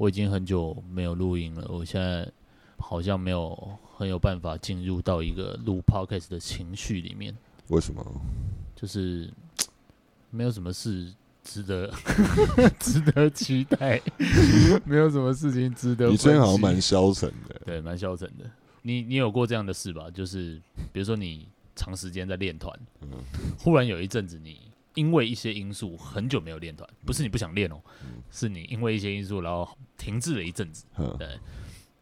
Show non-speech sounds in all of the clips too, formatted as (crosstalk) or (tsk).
吧，我已经很久没有录音了，我现在好像没有很有办法进入到一个录 podcast 的情绪里面。为什么？就是没有什么事值得 (laughs) 值得期待，(laughs) 没有什么事情值得。你最近好像蛮消沉的，对，蛮消沉的。你你有过这样的事吧？就是比如说你长时间在练团，嗯，忽然有一阵子你。因为一些因素，很久没有练团，不是你不想练哦，嗯、是你因为一些因素，然后停滞了一阵子，嗯、对，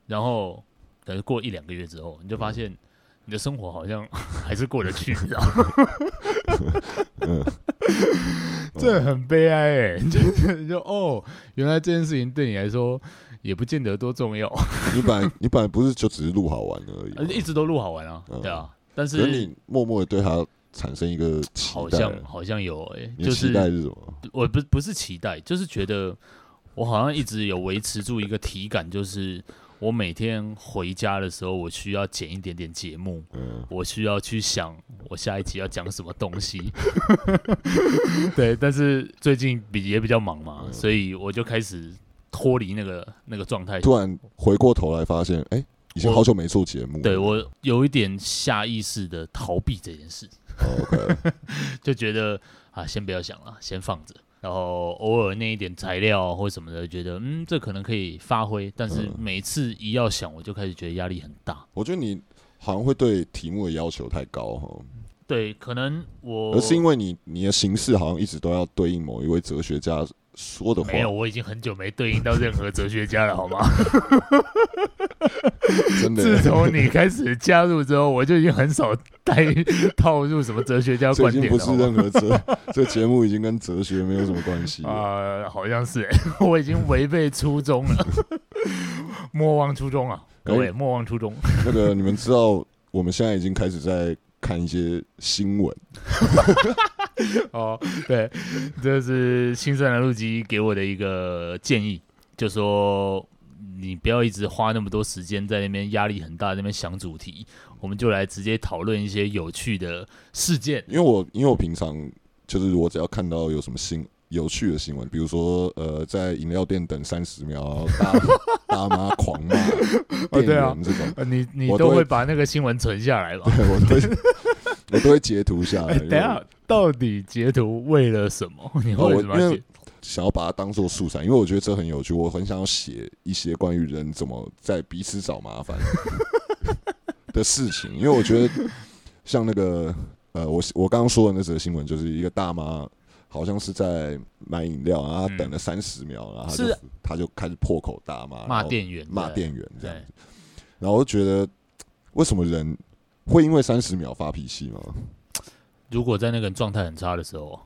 然后等于过一两个月之后，你就发现你的生活好像 (laughs) 还是过得去，你知道吗？嗯、(laughs) 这很悲哀 (laughs) 哎，就就哦，原来这件事情对你来说也不见得多重要。你本来你本来不是就只是录好玩而已，一直都录好玩啊，嗯、对啊，但是你默默的对他。产生一个好像好像有哎、欸，就是期待是什么？我不不是期待，就是觉得我好像一直有维持住一个体感，就是我每天回家的时候，我需要剪一点点节目，嗯，我需要去想我下一集要讲什么东西。(laughs) 对，但是最近比也比较忙嘛，嗯、所以我就开始脱离那个那个状态。突然回过头来发现，哎、欸，已经好久没做节目。对，我有一点下意识的逃避这件事。OK，(laughs) 就觉得啊，先不要想了，先放着。然后偶尔那一点材料或什么的，觉得嗯，这可能可以发挥。但是每次一要想，我就开始觉得压力很大。我觉得你好像会对题目的要求太高哈。对，可能我而是因为你你的形式好像一直都要对应某一位哲学家说的话。没有，我已经很久没对应到任何哲学家了，好吗？(laughs) 真的，自从你开始加入之后，我就已经很少带套入什么哲学家观点了。不是任何哲，(laughs) 这节目已经跟哲学没有什么关系啊、呃，好像是、欸，(laughs) 我已经违背初衷了，莫忘初衷啊，各位、欸、莫忘初衷。那个你们知道，我们现在已经开始在看一些新闻。(laughs) 哦，对，这是新生南路基给我的一个建议，就说。你不要一直花那么多时间在那边，压力很大，那边想主题，我们就来直接讨论一些有趣的事件。因为我因为我平常就是我只要看到有什么新有趣的新闻，比如说呃在饮料店等三十秒，大 (laughs) 大妈狂骂店员这种，哦对啊、你你都会把那个新闻存下来吧？对，我都会 (laughs) 我都会截图下来。等下到底截图为了什么？(laughs) 你会为什么要截？想要把它当做素材，因为我觉得这很有趣。我很想要写一些关于人怎么在彼此找麻烦 (laughs) 的事情，因为我觉得像那个呃，我我刚刚说的那则新闻，就是一个大妈好像是在买饮料，然后她等了三十秒，然后她就她就开始破口大骂，骂店员，骂店员这样子。然后我就觉得，为什么人会因为三十秒发脾气吗？如果在那个人状态很差的时候。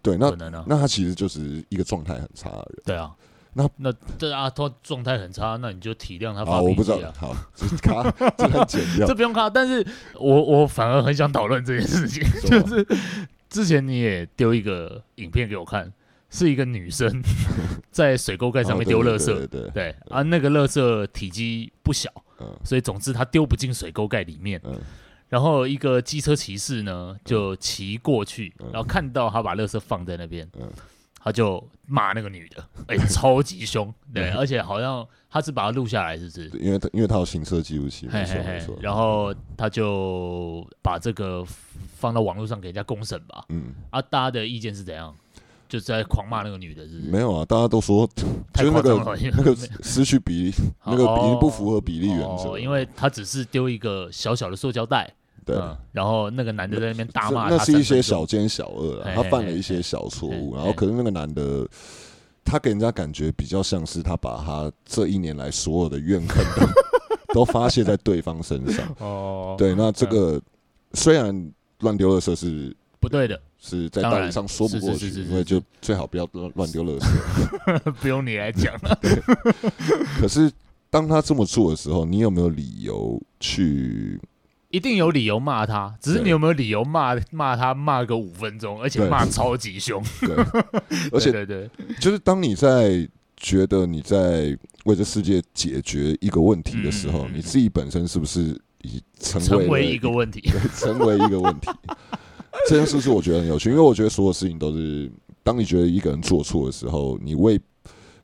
对，那可能啊那他其实就是一个状态很差的人。对啊，那那这啊，他状态很差，那你就体谅他发脾气啊。我不知道，好，这卡，这很简要，(laughs) 这不用卡。但是我我反而很想讨论这件事情，(laughs) 就是之前你也丢一个影片给我看，是一个女生 (laughs) 在水沟盖上面丢垃圾，对对对，啊，那个垃圾体积不小，所以总之他丢不进水沟盖里面。然后一个机车骑士呢，就骑过去，嗯、然后看到他把垃圾放在那边，嗯、他就骂那个女的，哎、欸，(laughs) 超级凶，对，嗯、而且好像他是把它录下来，是不是？因为他因为他有行车记录器，没错没错，然后他就把这个放到网络上给人家公审吧。嗯，啊，大家的意见是怎样？就在狂骂那个女的，是不是？没有啊，大家都说 (laughs) 太夸张了，那个失去比例，(laughs) 那个比例不符合比例原则，哦，因为他只是丢一个小小的塑胶袋。对、嗯，然后那个男的在那边大骂，那是一些小奸小恶，他犯了一些小错误，然后可是那个男的，他给人家感觉比较像是他把他这一年来所有的怨恨都 (laughs) 发泄在对方身上。(laughs) 哦，对，那这个虽然乱丢垃圾是不对的，是在道理上说不过去，因为就最好不要乱乱丢垃圾。(laughs) 不用你来讲了。可是当他这么做的时候，你有没有理由去？一定有理由骂他，只是你有没有理由骂骂他骂个五分钟，而且骂超级凶。(laughs) 对，而且对对，就是当你在觉得你在为这世界解决一个问题的时候，你自己本身是不是已成为一个问题？(laughs) 成为一个问题。这件事是我觉得很有趣，因为我觉得所有事情都是当你觉得一个人做错的时候，你为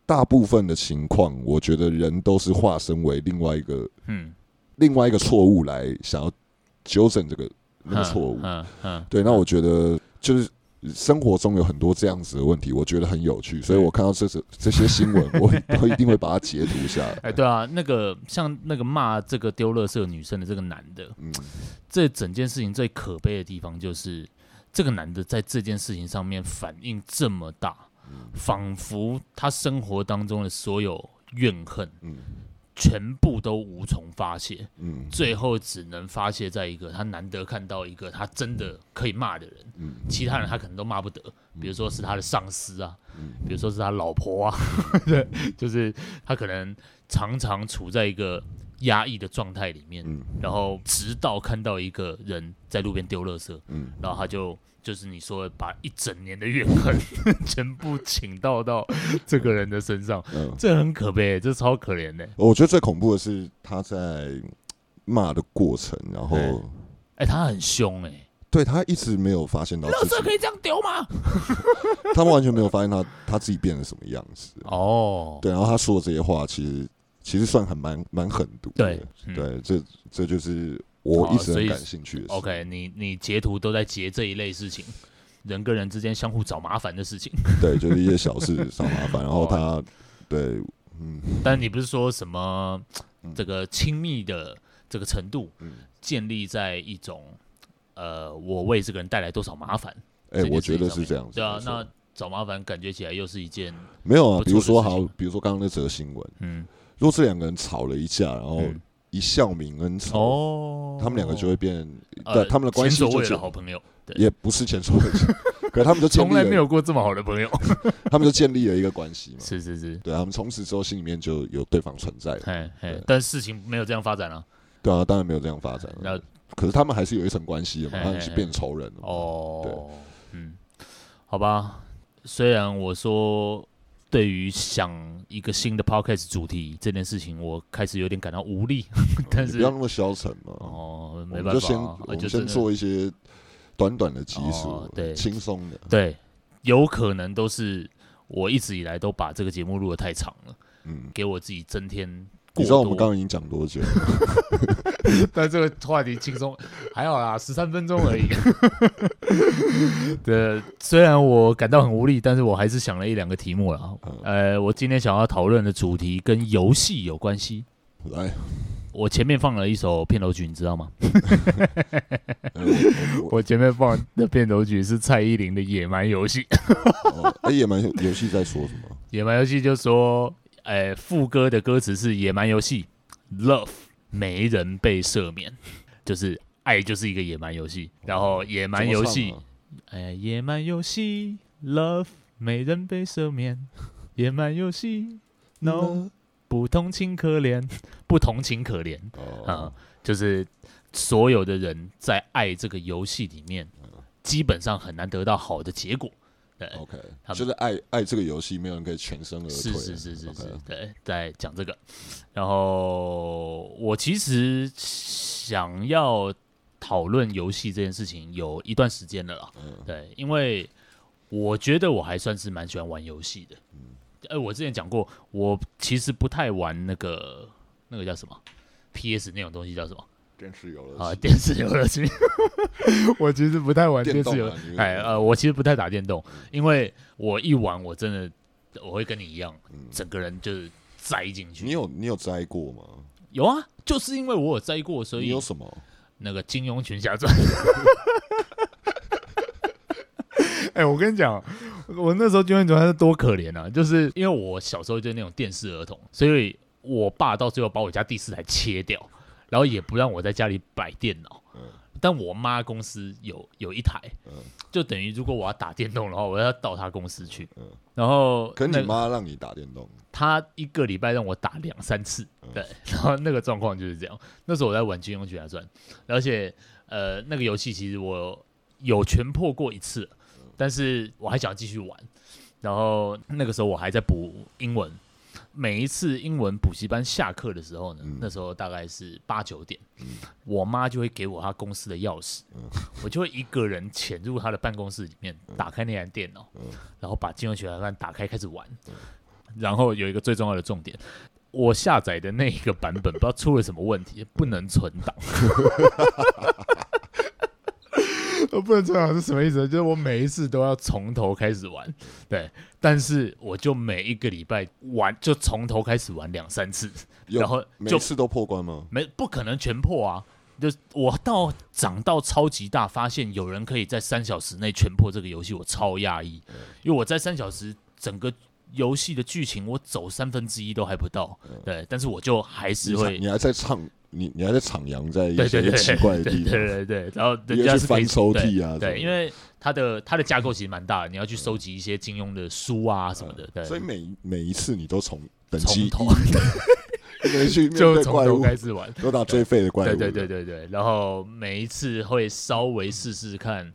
大部分的情况，我觉得人都是化身为另外一个，嗯，另外一个错误来想要纠正这个那个错误。嗯嗯，对，那我觉得就是。生活中有很多这样子的问题，我觉得很有趣，所以我看到这这这些新闻，我 (laughs) 我一定会把它截图下来。哎，对啊，那个像那个骂这个丢垃圾女生的这个男的，嗯，这整件事情最可悲的地方就是，这个男的在这件事情上面反应这么大，仿佛他生活当中的所有怨恨，嗯。全部都无从发泄，嗯，最后只能发泄在一个他难得看到一个他真的可以骂的人，嗯，其他人他可能都骂不得，比如说是他的上司啊，嗯，比如说是他老婆啊，(laughs) 对，就是他可能常常处在一个压抑的状态里面，嗯，然后直到看到一个人在路边丢垃圾，嗯，然后他就。就是你说把一整年的怨恨 (laughs) 全部倾倒到这个人的身上，嗯、这很可悲，这超可怜的。我觉得最恐怖的是他在骂的过程，然后，哎、欸，他很凶哎、欸，对他一直没有发现到，垃圾可以这样丢吗？(laughs) 他们完全没有发现他他自己变成什么样子哦。对，然后他说的这些话，其实其实算很蛮蛮狠毒。对，嗯、对，这这就是。我一直很感兴趣的。OK，你你截图都在截这一类事情，人跟人之间相互找麻烦的事情。(laughs) 对，就是一些小事找麻烦，然后他，对，嗯。但你不是说什么这个亲密的这个程度，建立在一种呃，我为这个人带来多少麻烦？哎，我觉得是这样子。对啊，那找麻烦感觉起来又是一件没有啊。比如说好，比如说刚刚那则新闻，嗯，如果这两个人吵了一架，然后。一笑泯恩仇，哦，他们两个就会变，对，他们的关系就是好朋友，也不是前所未见，(laughs) 可他们就从来没有过这么好的朋友，(laughs) 他们就建立了一个关系嘛，(laughs) 是是是，对，他们从此之后心里面就有对方存在了，嘿嘿，但事情没有这样发展啊，对啊，当然没有这样发展了，那可是他们还是有一层关系的嘛，他们是变仇人了，哦，对，嗯，好吧，虽然我说。对于想一个新的 podcast 主题这件事情，我开始有点感到无力。(laughs) 但是不要那么消沉嘛。哦，没办法，就先我就先做一些短短的集数，对，轻松的。对，有可能都是我一直以来都把这个节目录的太长了。嗯，给我自己增添。你知道我们刚刚已经讲多久？(laughs) 但这个话题轻松，还好啦，十三分钟而已。对，虽然我感到很无力，但是我还是想了一两个题目了。呃，我今天想要讨论的主题跟游戏有关系。来，我前面放了一首片头曲，你知道吗？(laughs) 我前面放的片头曲是蔡依林的《野蛮游戏》。哎，野蛮游戏在说什么？野蛮游戏就说。哎，副歌的歌词是野蛮游戏，Love 没人被赦免，就是爱就是一个野蛮游戏。然后野蛮游戏，哎，野蛮游戏，Love 没人被赦免，野蛮游戏，No 不同情可怜，不同情可怜啊，就是所有的人在爱这个游戏里面，基本上很难得到好的结果。对，OK，就是爱爱这个游戏，没有人可以全身而退。是是是是是.对，在讲这个。然后我其实想要讨论游戏这件事情有一段时间了啦。嗯，对，因为我觉得我还算是蛮喜欢玩游戏的。嗯，哎，我之前讲过，我其实不太玩那个那个叫什么 PS 那种东西，叫什么？电视游乐啊，电视游乐器，(laughs) 我其实不太玩电视游，哎呃，我其实不太打电动，因为我一玩我真的我会跟你一样，整个人就是栽进去。你有你有栽过吗？有啊，就是因为我有栽过，所以你有什么？那个《金庸群侠传》。(laughs) 哎，我跟你讲，我那时候《金庸群侠传》是多可怜啊！就是因为我小时候就是那种电视儿童，所以我爸到最后把我家第四台切掉。然后也不让我在家里摆电脑，嗯、但我妈公司有有一台，嗯、就等于如果我要打电动的话，我要到她公司去。嗯、然后，可你妈让你打电动，她一个礼拜让我打两三次，嗯、对。(laughs) 然后那个状况就是这样。那时候我在玩《金庸群侠传》，而且呃，那个游戏其实我有全破过一次，嗯、但是我还想要继续玩。然后那个时候我还在补英文。每一次英文补习班下课的时候呢，嗯、那时候大概是八九点，嗯、我妈就会给我她公司的钥匙，嗯、(laughs) 我就会一个人潜入她的办公室里面，嗯、打开那台电脑，嗯、然后把《金庸群侠传》打开开始玩。嗯、然后有一个最重要的重点，我下载的那一个版本不知道出了什么问题，不能存档。(laughs) 我不能存档是什么意思？就是我每一次都要从头开始玩，对，但是我就每一个礼拜玩，就从头开始玩两三次，然后就每次都破关吗？没，不可能全破啊！就我到长到超级大，发现有人可以在三小时内全破这个游戏，我超讶异，因为我在三小时整个游戏的剧情我走三分之一都还不到，对，但是我就还是会，你还在唱。你你还在徜徉在一些奇怪的地方，对对对，对，然后人家是翻抽屉啊，对，因为它的它的架构其实蛮大的，你要去收集一些金庸的书啊什么的，对。所以每每一次你都从等级从头去就从头开始玩，都打最废的怪物，对对对对对，然后每一次会稍微试试看。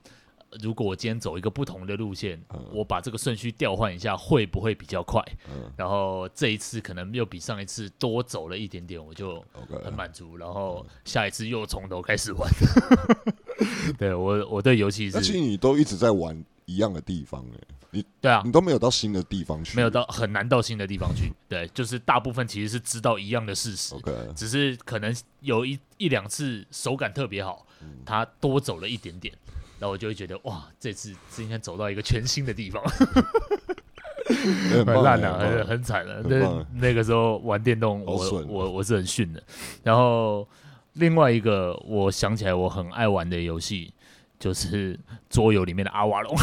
如果我今天走一个不同的路线，嗯、我把这个顺序调换一下，会不会比较快？嗯、然后这一次可能又比上一次多走了一点点，我就很满足。然后下一次又从头开始玩。(laughs) 嗯、对我，我对游戏是，而且你都一直在玩一样的地方，哎，你对啊，你都没有到新的地方去，没有到很难到新的地方去。(laughs) 对，就是大部分其实是知道一样的事实，Okay. 只是可能有一一两次手感特别好，他多走了一点点。然后我就会觉得哇，这次今天走到一个全新的地方，(laughs) (laughs) 很烂了，很很惨了。那那个时候玩电动我，我我我是很逊的。然后另外一个我想起来我很爱玩的游戏，就是桌游里面的阿瓦隆。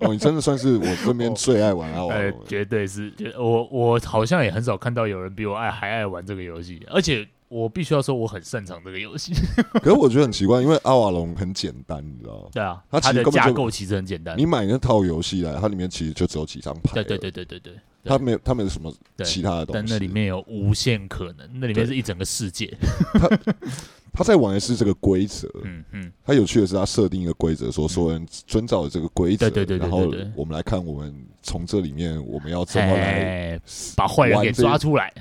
哦，你真的算是我身边 (laughs) 最爱玩阿瓦隆，呃，绝对是。我我好像也很少看到有人比我爱还爱玩这个游戏，而且。我必须要说，我很擅长这个游戏。(laughs) 可是我觉得很奇怪，因为阿瓦隆很简单，你知道吗？对啊，它的架构其实很简单。你买那套游戏来，它里面其实就只有几张牌。对对对对对对，它没有，它没有什么其他的东西。但那里面有无限可能，那里面是一整个世界。他他在玩的是这个规则。嗯 (laughs) 嗯。他有趣的是，他设定一个规则，说所有人遵照这个规则。对对对。然后我们来看，我们从这里面我们要怎么来把坏人给抓出来？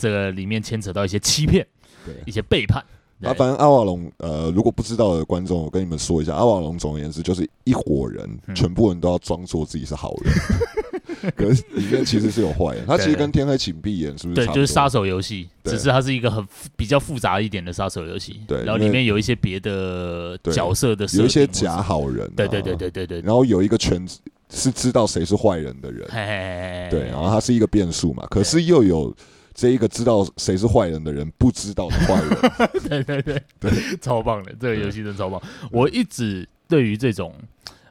对。这个里面牵扯到一些欺骗。对一些背叛啊，反正阿瓦隆，呃，如果不知道的观众，我跟你们说一下，阿瓦隆总而言之就是一伙人，嗯、全部人都要装作自己是好人，(laughs) 可是里面其实是有坏人。他其实跟天黑请闭眼是不是？对，就是杀手游戏，只是它是一个很比较复杂一点的杀手游戏。对，然后里面有一些别的角色的，有一些假好人、啊，对对对对对对。然后有一个圈子是知道谁是坏人的人，嘿嘿嘿对，然后他是一个变数嘛，可是又有。这一个知道谁是坏人的人，不知道的坏人，(laughs) 对对对对，超棒的，这个游戏真的超棒。我一直对于这种，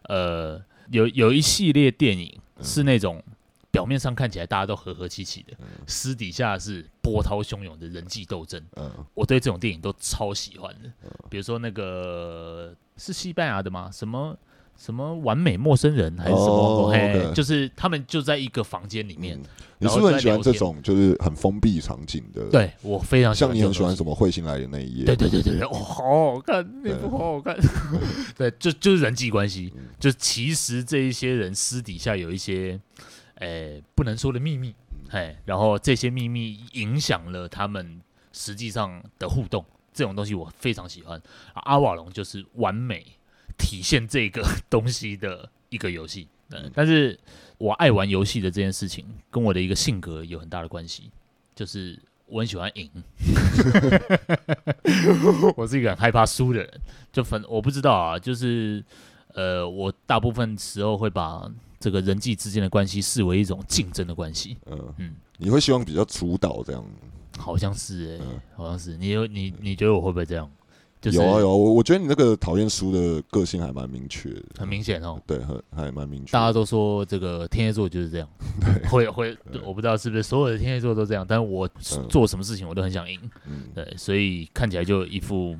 呃，有有一系列电影是那种表面上看起来大家都和和气气的，私底下是波涛汹涌的人际斗争。我对这种电影都超喜欢的。比如说那个是西班牙的吗？什么？什么完美陌生人还是什么？Oh, okay. 就是他们就在一一个房间里面。嗯、你是不是很喜欢这种就是很封闭场景的？对我非常喜欢。像你很喜欢什么彗星来的那一页？对对对对对，哦，好好看，那部好好看。(laughs) 对，就就是人际关系，嗯、就其实这一些人私底下有一些，诶、欸，不能说的秘密，哎，然后这些秘密影响了他们实际上的互动，这种东西我非常喜欢。阿瓦隆就是完美。体现这个 (laughs) 东西的一个游戏，嗯，但是我爱玩游戏的这件事情跟我的一个性格有很大的关系，就是我很喜欢赢，(laughs) 我是一个很害怕输的人，就反我不知道啊，就是呃，我大部分时候会把这个人际之间的关系视为一种竞争的关系，嗯。嗯，你会希望比较主导这样？好像是哎、欸，嗯、好像是。你有你你觉得我会不会这样？就是、有啊有，我我觉得你那个讨厌输的个性还蛮明确的，很明显哦。对，很还蛮明确。大家都说这个天蝎座就是这样，对，会会，我不知道是不是所有的天蝎座都这样，但是我做什么事情我都很想赢，嗯、对，所以看起来就一副。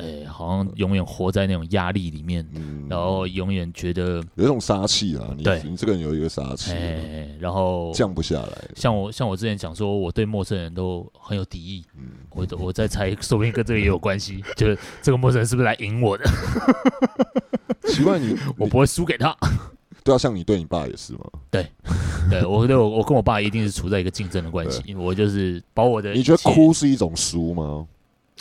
哎，好像永远活在那种压力里面，嗯、然后永远觉得有一种杀气啊。你对你这个人有一个杀气，哎，然后降不下来。像我像我之前讲说，我对陌生人都很有敌意。嗯，我我在猜，说不定跟这个也有关系。(laughs) 就是这个陌生人是不是来赢我的？(laughs) 奇怪，(laughs) 你我不会输给他。对啊，像你对你爸也是吗？对，对我对我我跟我爸一定是处在一个竞争的关系。对我就是把我的，你觉得哭是一种输吗？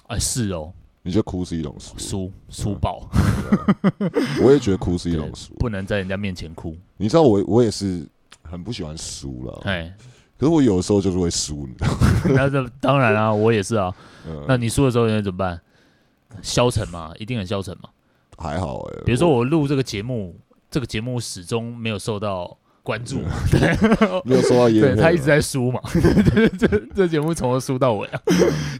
哎，是哦。你觉得哭是一种输？输输爆！我也觉得哭是一种输，(laughs) 不能在人家面前哭。你知道我我也是，很不喜欢输了。哎，可是我有的时候就是会输，你知道吗？(laughs) 那这当然啊，我也是啊。嗯、那你输的时候应该怎么办？消沉嘛，一定很消沉嘛。还好哎、欸，比如说我录这个节目，这个节目始终没有受到关注。嘛，(laughs) 对，(laughs) 没有说到业配，对他一直在输嘛，(laughs) 这这节目从头输到尾啊，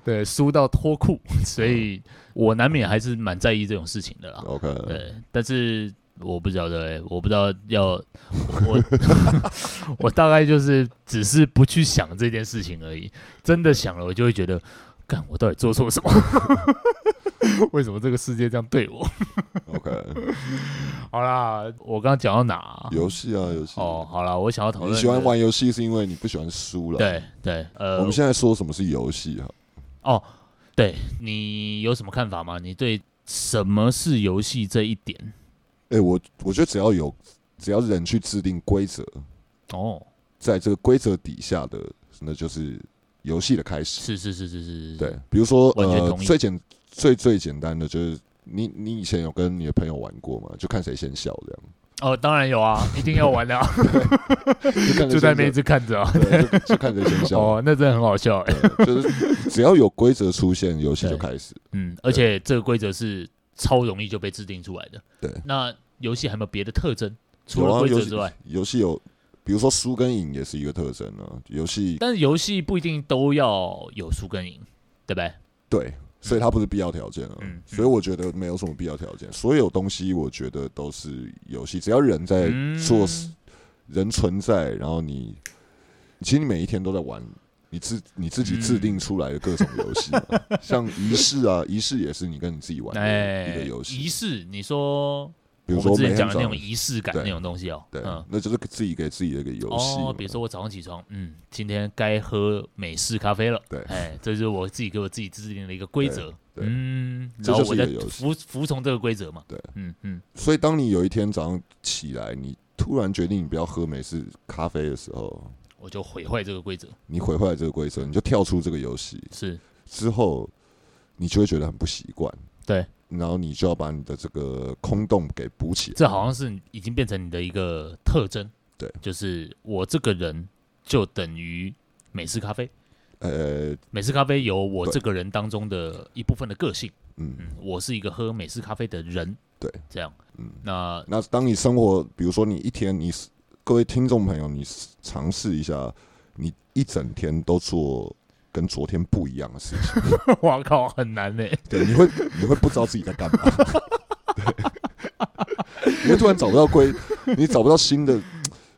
对，输到脱裤，所以我难免还是蛮在意这种事情的啦。OK，对，但是我不晓得，我不知道要我我大概就是只是不去想这件事情而已，真的想了，我就会觉得。干，我到底做错什么？(laughs) 为什么这个世界这样对我？OK，(laughs) 好啦，我刚刚讲到哪、啊？游戏啊，游戏。哦，好啦，我想要讨论。你喜欢玩游戏是因为你不喜欢输了？对对，呃，我们现在说什么是游戏哈？哦，对，你有什么看法吗？你对什么是游戏这一点？哎、欸，我我觉得只要有只要人去制定规则，哦，在这个规则底下的，那就是。游戏的开始是是是是是是，对，比如说呃，最简最最简单的就是你你以前有跟你的朋友玩过吗？就看谁先笑这样。哦，当然有啊，一定要玩的啊，(laughs) 就在那边一直看着啊，就看谁先笑。哦，那真的很好笑哎，就是只要有规则出现，游戏就开始。嗯，而且这个规则是超容易就被制定出来的。对，那游戏还有没有别的特征？除了规则之外，游戏有。比如说输跟赢也是一个特征呢、啊，游戏，但是游戏不一定都要有输跟赢，对不对？对，所以它不是必要条件啊。嗯，所以我觉得没有什么必要条件，所有东西我觉得都是游戏，只要人在做，嗯、人存在，然后你，其实你每一天都在玩你自你自己制定出来的各种游戏，嗯、(laughs) 像仪式啊，仪式也是你跟你自己玩的一个游戏。仪式，你说？比如说之前讲的那种仪式感那种东西哦，对，嗯，那就是自己给自己的一个游戏。哦，比如说我早上起床，嗯，今天该喝美式咖啡了，对，哎，这就是我自己给我自己制定的一个规则，嗯，然后我在服服从这个规则嘛，对，嗯嗯。所以当你有一天早上起来，你突然决定你不要喝美式咖啡的时候，我就毁坏这个规则。你毁坏这个规则，你就跳出这个游戏，是。之后你就会觉得很不习惯，对。然后你就要把你的这个空洞给补起来。这好像是已经变成你的一个特征。对，就是我这个人就等于美式咖啡。呃，美式咖啡有我这个人当中的一部分的个性。嗯，嗯，我是一个喝美式咖啡的人。对，这样。嗯，那那当你生活，比如说你一天，你各位听众朋友，你尝试一下，你一整天都做。跟昨天不一样的事情，(laughs) 我靠，很难呢。对，你会你会不知道自己在干嘛，(laughs) 对，你会突然找不到规，你找不到新的，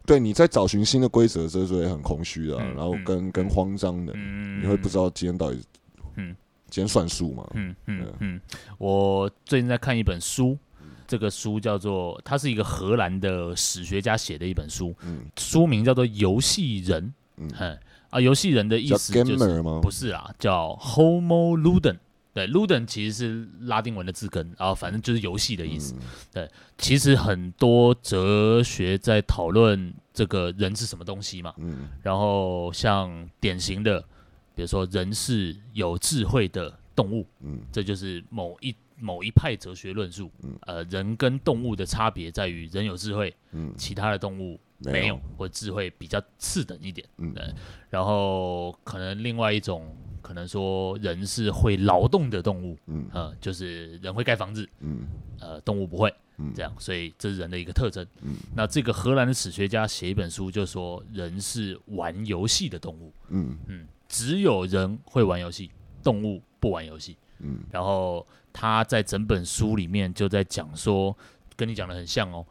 对，你在找寻新的规则，这时候也很空虚的，然后跟跟慌张的，你会不知道今天到底，嗯，今天算数吗？嗯嗯嗯。我最近在看一本书，这个书叫做，它是一个荷兰的史学家写的一本书，书名叫做《游戏人》，嗯。啊，游戏人的意思就是不是啊，叫 Homo Ludens。对，Ludens 其实是拉丁文的字根，然后反正就是游戏的意思。对，其实很多哲学在讨论这个人是什么东西嘛。嗯。然后像典型的，比如说人是有智慧的动物。嗯。这就是某一某一派哲学论述。嗯。呃，人跟动物的差别在于人有智慧。嗯。其他的动物。没有，或智慧比较次等一点，嗯，对。然后可能另外一种，可能说人是会劳动的动物，嗯，呃，就是人会盖房子，嗯，呃，动物不会，嗯，这样，所以这是人的一个特征，嗯。那这个荷兰的史学家写一本书，就说人是玩游戏的动物，嗯嗯，只有人会玩游戏，动物不玩游戏，嗯。然后他在整本书里面就在讲说，跟你讲的很像哦。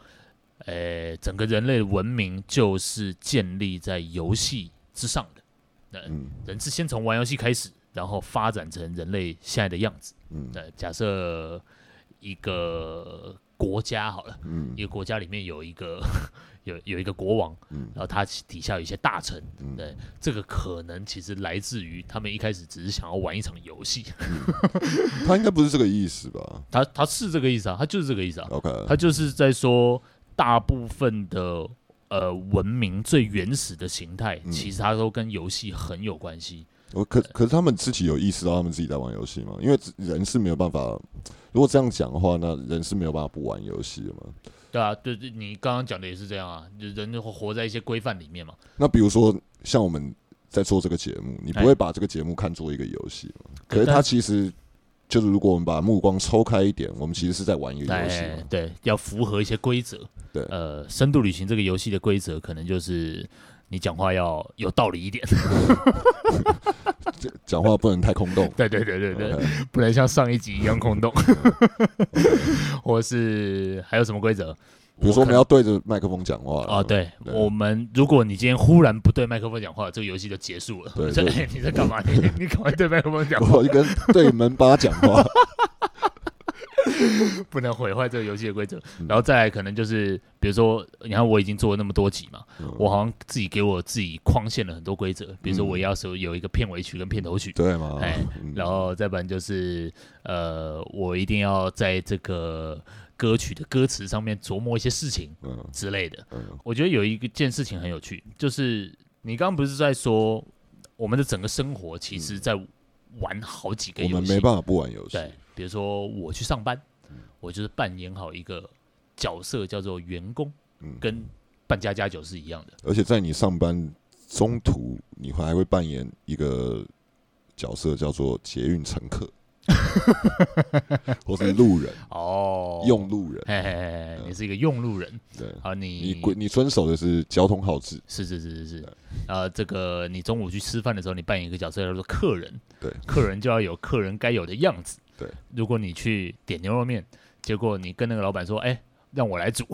呃，整个人类的文明就是建立在游戏之上的。嗯，人是先从玩游戏开始，然后发展成人类现在的样子。嗯，对，假设一个国家好了，嗯，一个国家里面有一个 (laughs) 有有一个国王，嗯，然后他底下有一些大臣，嗯，对，这个可能其实来自于他们一开始只是想要玩一场游戏。嗯，他应该不是这个意思吧？(laughs) 他他是这个意思啊，他就是这个意思啊。OK，他就是在说。大部分的呃文明最原始的形态，嗯、其实它都跟游戏很有关系。我可可是他们自己有意识到他们自己在玩游戏吗？因为人是没有办法，如果这样讲的话，那人是没有办法不玩游戏的嘛？对啊，对对，你刚刚讲的也是这样啊，人就活在一些规范里面嘛。那比如说像我们在做这个节目，你不会把这个节目看作一个游戏吗？可是它其实就是，如果我们把目光抽开一点，我们其实是在玩一个游戏。对，要符合一些规则。对，呃，深度旅行这个游戏的规则，可能就是你讲话要有道理一点。(laughs) 讲话不能太空洞，(laughs) 对对对对对.不能像上一集一样空洞，(laughs) 或是还有什么规则？比如说我们要对着麦克风讲话啊，对，对我们如果你今天忽然不对麦克风讲话，这个游戏就结束了。对，你在干嘛？你你赶快对麦克风讲话，我就跟对门把讲话。(laughs) 不能毁坏这个游戏的规则，然后再来可能就是，比如说，你看我已经做了那么多集嘛，嗯、我好像自己给我自己框限了很多规则，比如说我要是有一个片尾曲跟片头曲，对嘛？哎，然后再不然就是，呃，我一定要在这个歌曲的歌词上面琢磨一些事情，之类的。我觉得有一个件事情很有趣，就是你刚刚不是在说我们的整个生活，其实在玩好几个游戏，我们没办法不玩游戏。对。比如说我去上班，我就是扮演好一个角色，叫做员工，跟扮家家酒是一样的。而且在你上班中途，你还会扮演一个角色，叫做捷运乘客，(laughs) 或是路人哦，用路人。嘿嘿嘿，你是一个用路人，对。啊，你你你遵守的是交通号志，是是是是是。啊，这个你中午去吃饭的时候，你扮演一个角色叫做客人，对，客人就要有客人该有的样子。对，如果你去点牛肉面，结果你跟那个老板说：“哎、欸，让我来煮。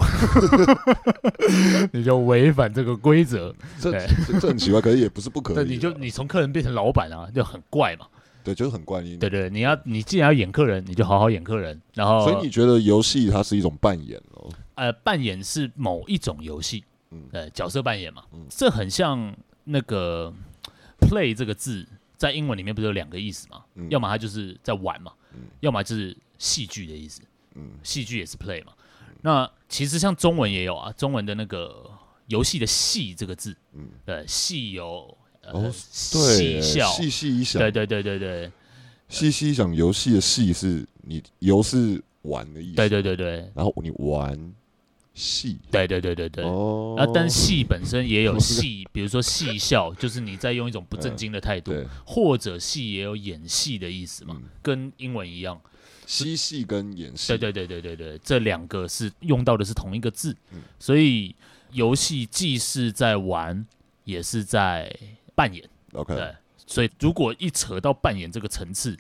(laughs) ”你就违反这个规则。这这很奇怪，可是也不是不可以。对，你就你从客人变成老板啊，就很怪嘛。对，就是很怪。你对，对对，你要你既然要演客人，你就好好演客人。然后，所以你觉得游戏它是一种扮演哦？呃，扮演是某一种游戏，嗯，对，角色扮演嘛。嗯，这很像那个 “play” 这个字。在英文里面不是有两个意思嘛？嗯、要么它就是在玩嘛，嗯、要么就是戏剧的意思。嗯戏剧、嗯、也是 play 嘛。嗯、那其实像中文也有啊，中文的那个游戏的“戏”这个字，嗯、对，戏有呃嬉笑，细细一想，对对对对对，细细一想，游戏的“戏”是你游是玩的意思，对对对对，然后你玩。戏，对对对对对，哦，啊，但戏本身也有戏，比如说戏笑，就是你在用一种不正经的态度，或者戏也有演戏的意思嘛，跟英文一样，嬉戏跟演戏，对对对对对对，这两个是用到的是同一个字，所以游戏既是在玩，也是在扮演，OK，对，所以如果一扯到扮演这个层次，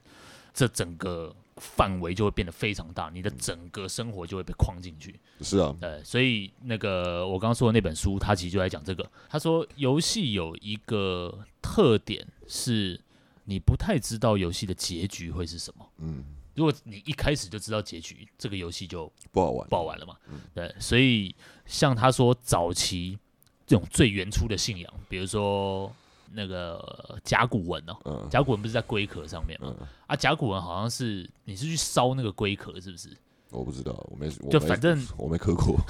这整个。范围就会变得非常大，你的整个生活就会被框进去。是啊，对，所以那个我刚刚说的那本书，它其实就在讲这个。他说，游戏有一个特点是，你不太知道游戏的结局会是什么。嗯，如果你一开始就知道结局，这个游戏就不好玩，不好玩了嘛。嗯，对，所以像他说，早期这种最原初的信仰，比如说。那个甲骨文哦，嗯、甲骨文不是在龟壳上面吗？嗯、啊，甲骨文好像是你是去烧那个龟壳，是不是？我不知道，我没，就反正我没磕过。(laughs)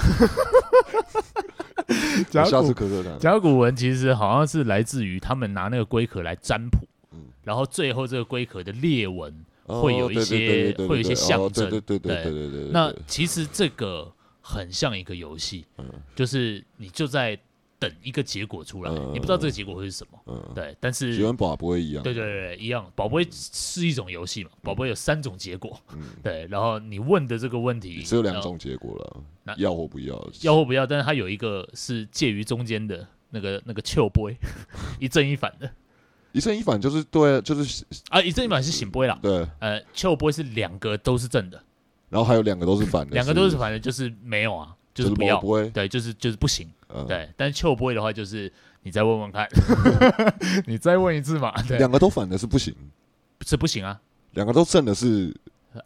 甲骨甲骨文其实好像是来自于他们拿那个龟壳来占卜，嗯、然后最后这个龟壳的裂纹会有一些会有一些象征，对对对对对。那其实这个很像一个游戏，嗯、就是你就在。等一个结果出来，嗯、你不知道这个结果会是什么，嗯、对，但是喜欢宝不会一样，对对对，一样，宝贝是一种游戏嘛，宝贝有三种结果，嗯、对，然后你问的这个问题只有两种结果了，那要或不要，要或不要，但是它有一个是介于中间的那个那个笑杯，(laughs) 一正一反的，一正一反就是对，就是啊，一正一反是圣杯啦，对，呃，笑杯是两个都是正的，然后还有两个都是反的，两个都是？反的，就是没有啊。就是不要，对，就是就是不行，对。但是秋不会的话，就是你再问问看，(laughs) 你再问一次嘛。对两个都反的是不行，是不行啊。两个都正的是，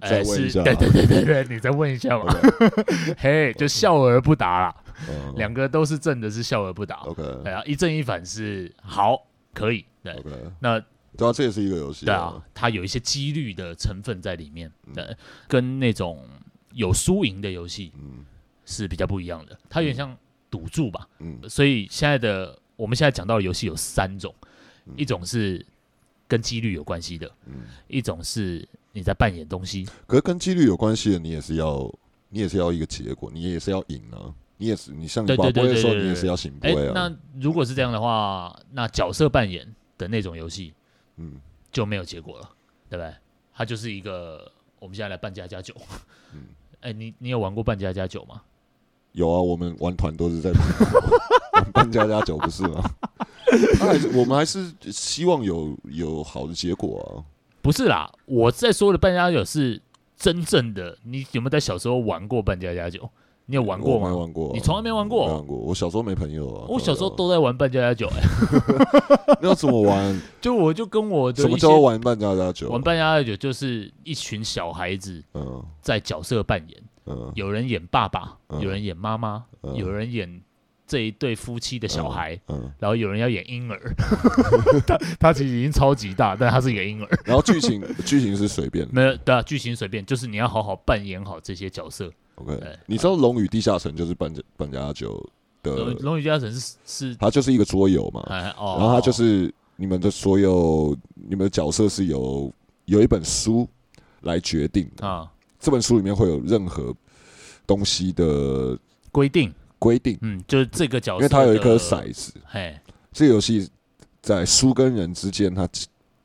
再问一下，对对对对对，你再问一下嘛。(laughs) 嘿，就笑而不答啦。(laughs) 两个都是正的，是笑而不答。OK，对啊，一正一反是好，可以。对，OK，，那对啊，这也是一个游戏。对啊，它有一些几率的成分在里面。对，跟那种有输赢的游戏，嗯。是比较不一样的，它有点像赌注吧，嗯，所以现在的我们现在讲到的游戏有三种，嗯、一种是跟几率有关系的，嗯，一种是你在扮演东西。可是跟几率有关系的，你也是要，你也是要一个结果，你也是要赢啊。你也是，你像你宝贝的时候，你也是要醒杯啊。那如果是这样的话，那角色扮演的那种游戏，嗯，就没有结果了，对不对？它就是一个，我们现在来扮家家酒。嗯，(laughs) 哎，你你有玩过扮家家酒吗？有啊，我们玩团都是在扮 (laughs) 家家酒，不是吗？还是我们还是希望有有好的结果啊。不是啦，我在说的扮家家酒是真正的。你有没有在小时候玩过扮家家酒？你有玩过吗？没玩过，你从来没玩过。没玩过，我小时候没朋友啊。我小时候都在玩扮家家酒，哎，(laughs) 那要怎么玩？(laughs) 就我就跟我的什么叫玩扮家家酒？玩扮家家酒就是一群小孩子，嗯，在角色扮演，嗯，有人演爸爸，有人演妈妈，有人演这一对夫妻的小孩，嗯，然后有人要演婴儿。(laughs) 他他其实已经超级大，但他是一个婴儿。然后剧情剧情是随便，没有对啊，剧情随便，就是你要好好扮演好这些角色。OK，你知道《龙与地下城》就是扮家扮家酒的，《龙与地下城》是是，它就是一个桌游嘛。然后它就是你们的所有，你们的角色是由有一本书来决定的啊。这本书里面会有任何东西的规定，规定，嗯，就是这个角色，因为它有一颗骰子。嘿，这个游戏在书跟人之间，它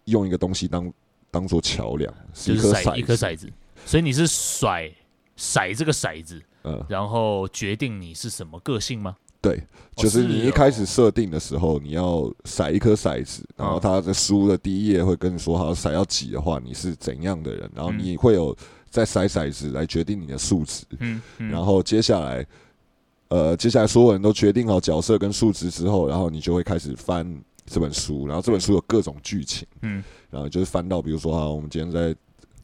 用一个东西当当做桥梁，是一颗骰，一颗骰子，所以你是甩。骰这个骰子，嗯，然后决定你是什么个性吗？对，就是你一开始设定的时候，你要甩一颗骰子，然后他的书的第一页会跟你说，好，骰要几的话，你是怎样的人，然后你会有再筛骰子来决定你的数值，嗯，然后接下来，呃，接下来所有人都决定好角色跟数值之后，然后你就会开始翻这本书，然后这本书有各种剧情，嗯，然后就是翻到，比如说哈，我们今天在。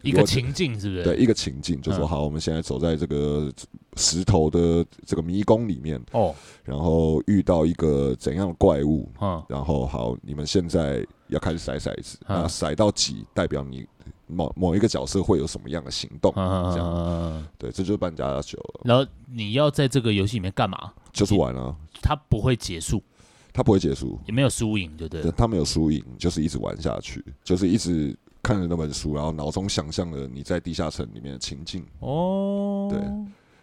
一个情境是不是？对，一个情境，就说好，我们现在走在这个石头的这个迷宫里面哦，然后遇到一个怎样的怪物，然后好，你们现在要开始筛骰子，那骰到几代表你某某一个角色会有什么样的行动，这样，对，这就是扮家家酒。然后你要在这个游戏里面干嘛？就是玩啊，它不会结束，它不会结束，也没有输赢，对不对？它没有输赢，就是一直玩下去，就是一直。看着那本书，然后脑中想象了你在地下城里面的情境。哦，对，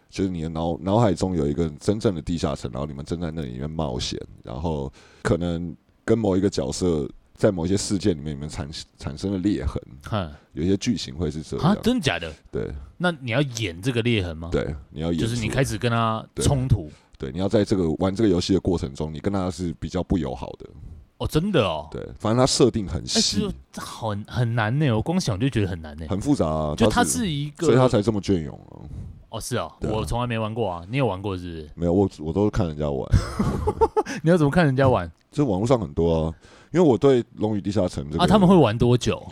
就是你的脑脑海中有一个真正的地下城，然后你们正在那里面冒险，然后可能跟某一个角色在某些事件里面，你们产产生了裂痕。哈，有一些剧情会是这样。啊，真的假的？对。那你要演这个裂痕吗？对，你要演，就是你开始跟他冲突。对，你要在这个玩这个游戏的过程中，你跟他是比较不友好的。哦，真的哦，对，反正他设定很细，这很很难呢。我光想就觉得很难呢，很复杂啊。就他是一个，所以他才这么隽永啊。哦，是啊，我从来没玩过啊。你有玩过是不是？没有，我我都是看人家玩。(laughs) 你要怎么看人家玩？这网络上很多啊，因为我对《龙与地下城》这个啊，他们会玩多久？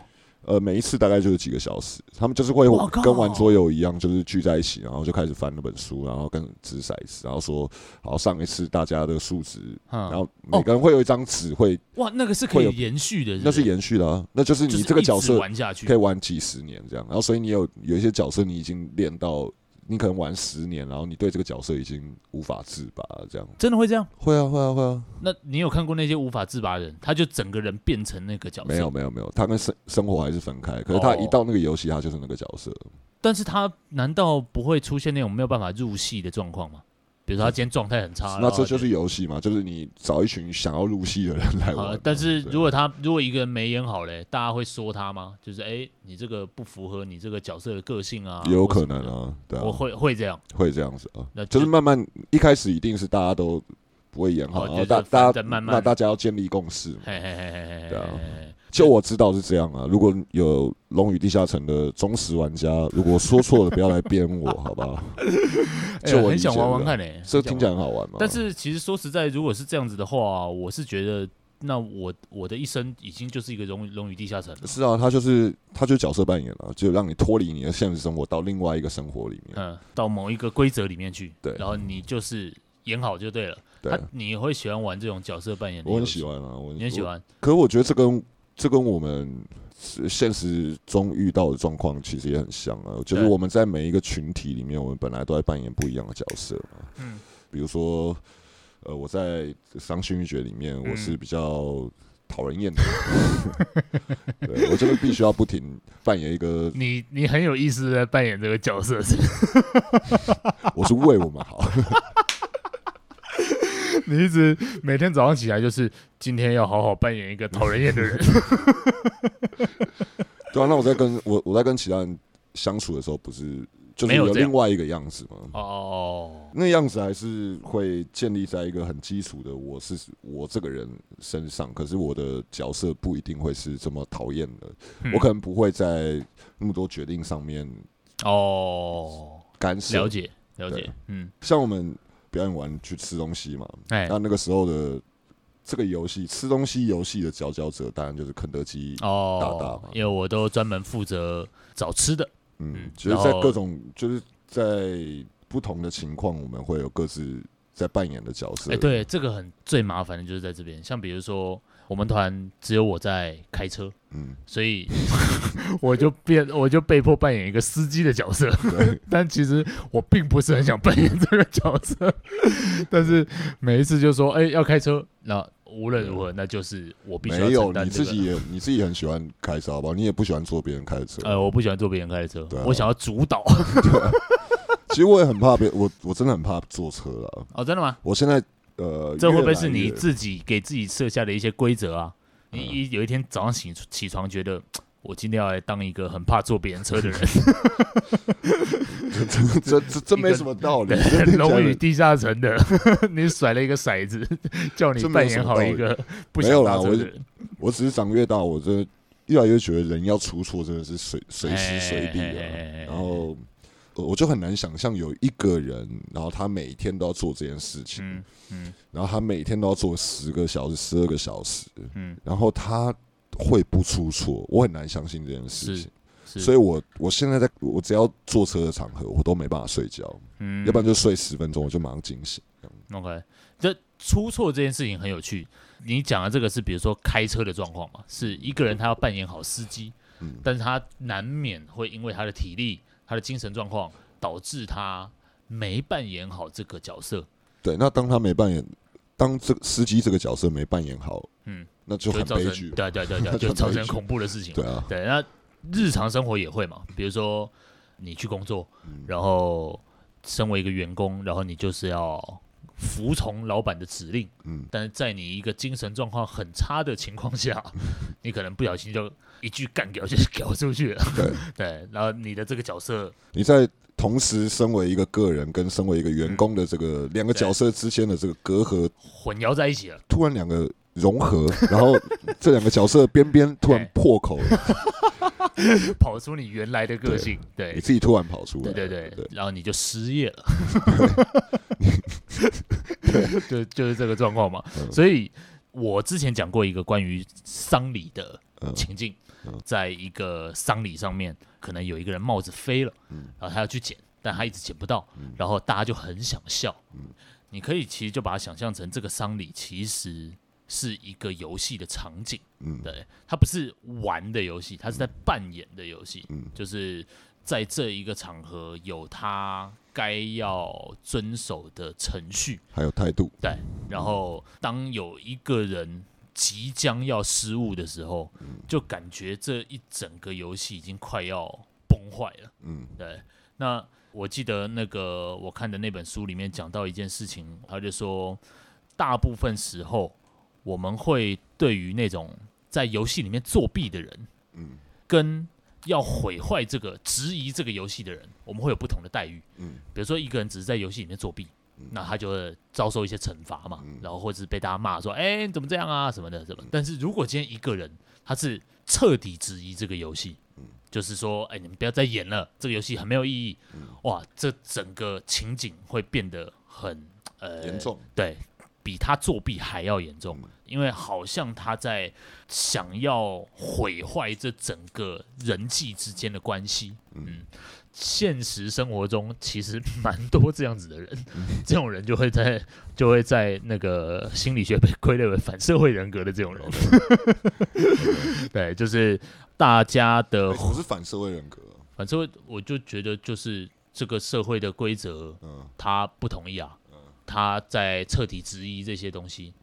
呃，每一次大概就是几个小时，他们就是会跟玩桌游一样，就是聚在一起，然后就开始翻那本书，然后跟掷骰子，然后说，好，上一次大家的数值，然后每个人会有一张纸，会哇，那个是可以延续的，那是延续的啊，那就是你这个角色玩下去可以玩几十年这样，然后所以你有有一些角色你已经练到。你可能玩十年，然后你对这个角色已经无法自拔，这样真的会这样？会啊，会啊，会啊。那你有看过那些无法自拔的人，他就整个人变成那个角色？没有，没有，没有，他跟生生活还是分开。可是他一到那个游戏，他就是那个角色。哦。但是他难道不会出现那种没有办法入戏的状况吗？比如说他今天状态很差，那这就是游戏嘛，就是你找一群想要入戏的人来玩。但是如果他如果一个人没演好嘞，大家会说他吗？就是哎，你这个不符合你这个角色的个性啊。有可能啊，对啊，我会会这样，会这样子啊。那就是慢慢一开始一定是大家都不会演好，然后大大家慢慢那大家要建立共识嘛。对啊。就我知道是这样啊，如果有《龙与地下城》的忠实玩家，如果说错了，不要来编我，好不好？(laughs) 就我很想玩玩看嘞，这听起来很好玩嘛。但是其实说实在，如果是这样子的话，我是觉得，那我我的一生已经就是一个《龙龙与地下城》了。是啊，他就是他就是角色扮演了，就让你脱离你的现实生活，到另外一个生活里面，嗯，到某一个规则里面去。对，然后你就是演好就对了。对，他你会喜欢玩这种角色扮演？我很喜欢啊，我很喜欢。可是我觉得这跟这跟我们现实中遇到的状况其实也很像啊，就是我们在每一个群体里面，我们本来都在扮演不一样的角色嘛。嗯，比如说，呃，我在《伤心欲绝》里面，我是比较讨人厌的。(laughs) 对，我这边必须要不停扮演一个。你你很有意思在扮演这个角色是？(laughs) 我是为我们好。(laughs) 你一直每天早上起来就是今天要好好扮演一个讨人厌的人。(laughs) 对啊，那我在跟我我在跟其他人相处的时候，不是就是有另外一个样子吗？哦，那样子还是会建立在一个很基础的我是我这个人身上，可是我的角色不一定会是这么讨厌的，嗯、我可能不会在那么多决定上面哦干涉。了解了解，嗯，像我们。表演完去吃东西嘛？哎，那那个时候的这个游戏吃东西游戏的佼佼者，当然就是肯德基哦，大大嘛。因为我都专门负责找吃的，嗯，其实在各种就是在不同的情况，我们会有各自在扮演的角色。哎，对，这个很最麻烦的就是在这边，像比如说。我们团只有我在开车，嗯，所以 (laughs) 我就变，我就被迫扮演一个司机的角色。对 (laughs) 但其实我并不是很想扮演这个角色，(laughs) 但是每一次就说，哎、欸，要开车，那无论如何，那就是我必须要承担、没有，你自己也你自己很喜欢开车，好不好？你也不喜欢坐别人开的车。呃，我不喜欢坐别人开的车，啊、我想要主导。其实我也很怕别，我我真的很怕坐车了。哦，真的吗？我现在。呃，这会不会是你自己给自己设下的一些规则啊？你一有一天早上起起床，觉得我今天要来当一个很怕坐别人车的人，(laughs) 这这这没什么道理。龙与地下城的，(laughs) 你甩了一个骰子，叫你扮演好一个不想搭车的人。我只是长越大，我真的越来越觉得人要出错真的是随随时随地啊，然后。我就很难想象有一个人，然后他每天都要做这件事情，嗯嗯、然后他每天都要做十个小时、十二个小时，嗯、然后他会不出错，我很难相信这件事情，所以我我现在在我只要坐车的场合，我都没办法睡觉，嗯、要不然就睡十分钟，我就马上惊醒。OK，这出错这件事情很有趣，你讲的这个是比如说开车的状况嘛，是一个人他要扮演好司机，嗯、但是他难免会因为他的体力。他的精神状况导致他没扮演好这个角色。对，那当他没扮演，当这个司机这个角色没扮演好，嗯，那就很悲剧。对对对对，(laughs) 就造成恐怖的事情。对啊，对，那日常生活也会嘛，比如说你去工作，嗯、然后身为一个员工，然后你就是要服从老板的指令，嗯，但是在你一个精神状况很差的情况下，(laughs) 嗯、你可能不小心就。一句干掉就是屌出去了，对。(laughs) 对，然后你的这个角色，你在同时身为一个个人跟身为一个员工的这个两个角色之间的这个隔阂混淆在一起了，突然两个融合，(laughs) 然后这两个角色边边突然破口了，(laughs) 跑出你原来的个性，对，你自己突然跑出来，对对对，然后你就失业了，对，就就是这个状况嘛。所以我之前讲过一个关于丧礼的情境。在一个丧礼上面，可能有一个人帽子飞了，嗯、然后他要去捡，但他一直捡不到，嗯、然后大家就很想笑。嗯、你可以其实就把它想象成这个丧礼其实是一个游戏的场景，嗯、对，它不是玩的游戏，它是在扮演的游戏，嗯、就是在这一个场合有他该要遵守的程序，还有态度，对，然后当有一个人。即将要失误的时候，就感觉这一整个游戏已经快要崩坏了。嗯，对。那我记得那个我看的那本书里面讲到一件事情，他就说，大部分时候我们会对于那种在游戏里面作弊的人，嗯，跟要毁坏这个、质疑这个游戏的人，我们会有不同的待遇。嗯，比如说一个人只是在游戏里面作弊。那他就会遭受一些惩罚嘛，然后或者是被大家骂说，哎、欸，你怎么这样啊，什么的，什么。但是如果今天一个人他是彻底质疑这个游戏，就是说，哎、欸，你们不要再演了，这个游戏很没有意义，哇，这整个情景会变得很呃严重，对，比他作弊还要严重，因为好像他在想要毁坏这整个人际之间的关系，嗯。现实生活中其实 (laughs) 蛮多这样子的人，(laughs) 这种人就会在就会在那个心理学被归类为反社会人格的这种人。(laughs) 对，就是大家的不是反社会人格，反社会我就觉得就是这个社会的规则，他不同意啊，他在彻底质疑这些东西，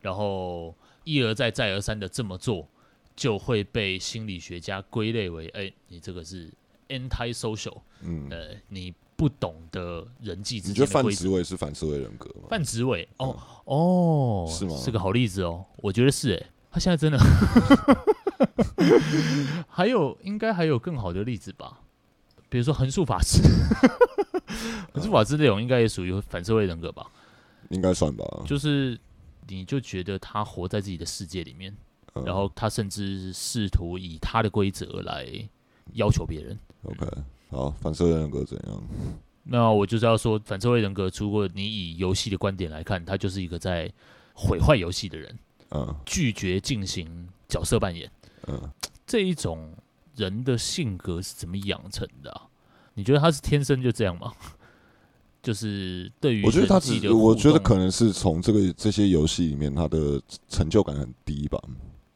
然后一而再再而三的这么做，就会被心理学家归类为，哎、欸，你这个是 anti-social，嗯，呃，你不懂得人际之间。你觉得范植伟是反社会人格吗？范植伟，哦、嗯、哦，是吗？是个好例子哦，我觉得是哎、欸，他现在真的，(laughs) 还有应该还有更好的例子吧，比如说横竖法师，(laughs) 横竖法师内容应该也属于反社会人格吧？应该算吧，就是你就觉得他活在自己的世界里面。然后他甚至试图以他的规则来要求别人。OK，好，反社会人格怎样？那我就是要说，反社会人格，如果你以游戏的观点来看，他就是一个在毁坏游戏的人。嗯，拒绝进行角色扮演。嗯，这一种人的性格是怎么养成的啊？你觉得他是天生就这样吗？(laughs) 就是对于我觉得他只，我觉得可能是从这个这些游戏里面，他的成就感很低吧。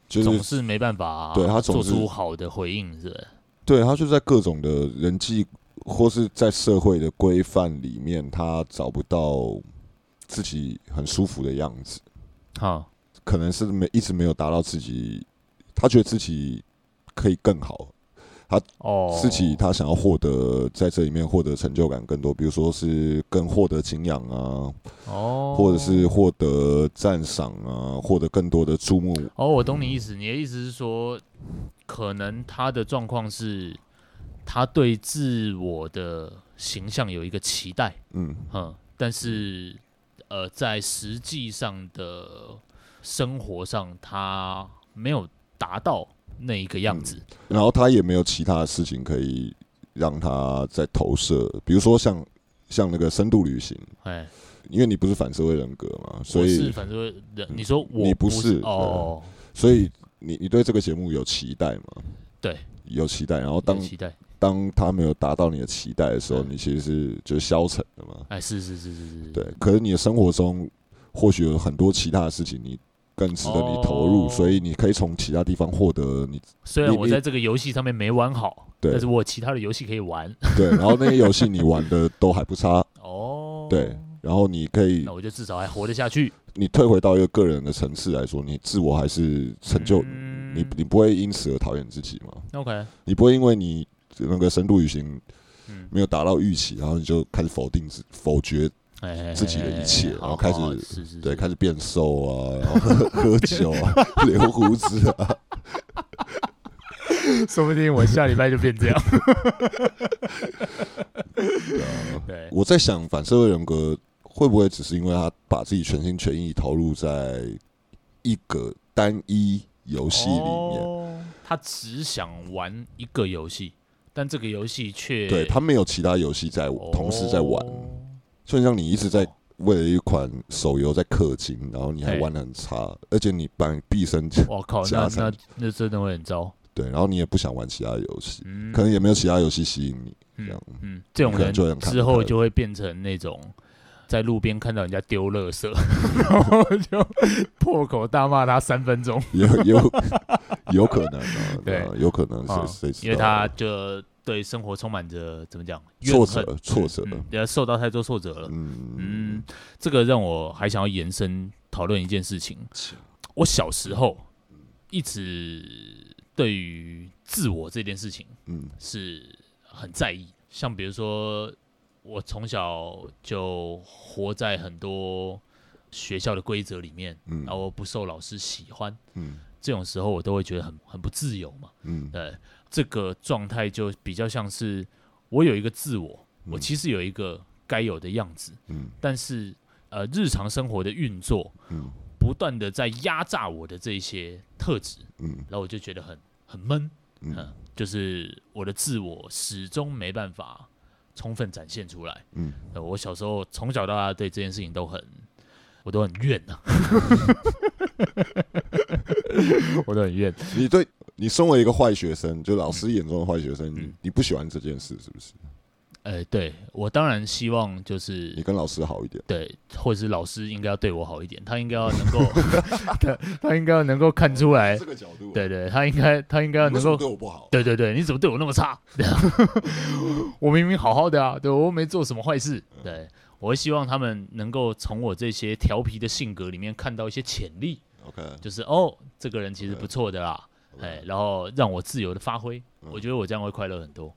就是、总是没办法，对他做出好的回应，是是。对他就在各种的人际或是在社会的规范里面，他找不到自己很舒服的样子。好，可能是没一直没有达到自己，他觉得自己可以更好。他哦，自己他想要获得在这里面获得成就感更多，比如说是更获得敬仰啊，哦，或者是获得赞赏啊，获得更多的注目。哦，我懂你意思，你的意思是说，可能他的状况是，他对自我的形象有一个期待，嗯。哼，但是呃，在实际上的生活上，他没有达到。那一个样子，嗯，然后他也没有其他的事情可以让他在投射，比如说像像那个深度旅行，哎，因为你不是反社会人格嘛，所以是反社会人，你说我你不是哦，所以你你对这个节目有期待吗？对，有期待，然后当期待当他没有达到你的期待的时候，你其实是就消沉了嘛，哎，是是是是是，对，可是你的生活中或许有很多其他的事情你。更值得你投入，哦，所以你可以从其他地方获得你。虽然我在这个游戏上面没玩好，对，但是我其他的游戏可以玩。对，然后那些游戏你玩的都还不差。(laughs) 哦，对，然后你可以，那我就至少还活得下去。你退回到一个个人的层次来说，你自我还是成就，嗯、你你不会因此而讨厌自己吗？OK，你不会因为你那个深度旅行没有达到预期，然后你就开始否定自否决。自己的一切，然后开始对开始变瘦啊，然后喝喝酒啊，(laughs) 留胡子啊，(laughs) 说不定我下礼拜就变这样。(laughs) 对，我在想反社会人格会不会只是因为他把自己全心全意投入在一个单一游戏里面，他只想玩一个游戏，但这个游戏却对他没有其他游戏在同时在玩。就像你一直在为了一款手游在氪金，然后你还玩的很差，而且你把你毕生我靠，那那那真的会很糟。对，然后你也不想玩其他游戏，嗯，可能也没有其他游戏吸引你，这样，嗯，这种人之后就会变成那种在路边看到人家丢垃圾，(laughs) 然后就破口大骂他三分钟，有有有可能啊，(laughs) 对，有可能是，因为他就。对生活充满着怎么讲挫折，挫折，也、嗯、受到太多挫折了。嗯嗯，这个让我还想要延伸讨论一件事情。我小时候一直对于自我这件事情，嗯，是很在意。像比如说，我从小就活在很多学校的规则里面，嗯，然后不受老师喜欢，嗯，这种时候我都会觉得很很不自由嘛，嗯，对。这个状态就比较像是我有一个自我，嗯、我其实有一个该有的样子，嗯，但是呃，日常生活的运作，嗯，不断的在压榨我的这些特质，嗯，然后我就觉得很很闷，就是我的自我始终没办法充分展现出来，嗯，呃、我小时候从小到大对这件事情都很，我都很怨呐、啊，(laughs) 我都很怨，(laughs) 你对。你身为一个坏学生，就老师眼中的坏学生，你不喜欢这件事是不是？哎、欸，对，我当然希望就是你跟老师好一点，对，或者是老师应该要对我好一点，他应该要能够，(laughs) 他他应该要能够看出来这个角度，对对，他应该他应该要能够对我不好，对对对，你怎么对我那么差？(laughs) 我明明好好的啊，对我又没做什么坏事，对，我会希望他们能够从我这些调皮的性格里面看到一些潜力。OK，就是哦，这个人其实不错的啦，哎然后让我自由的发挥，嗯、我觉得我这样会快乐很多。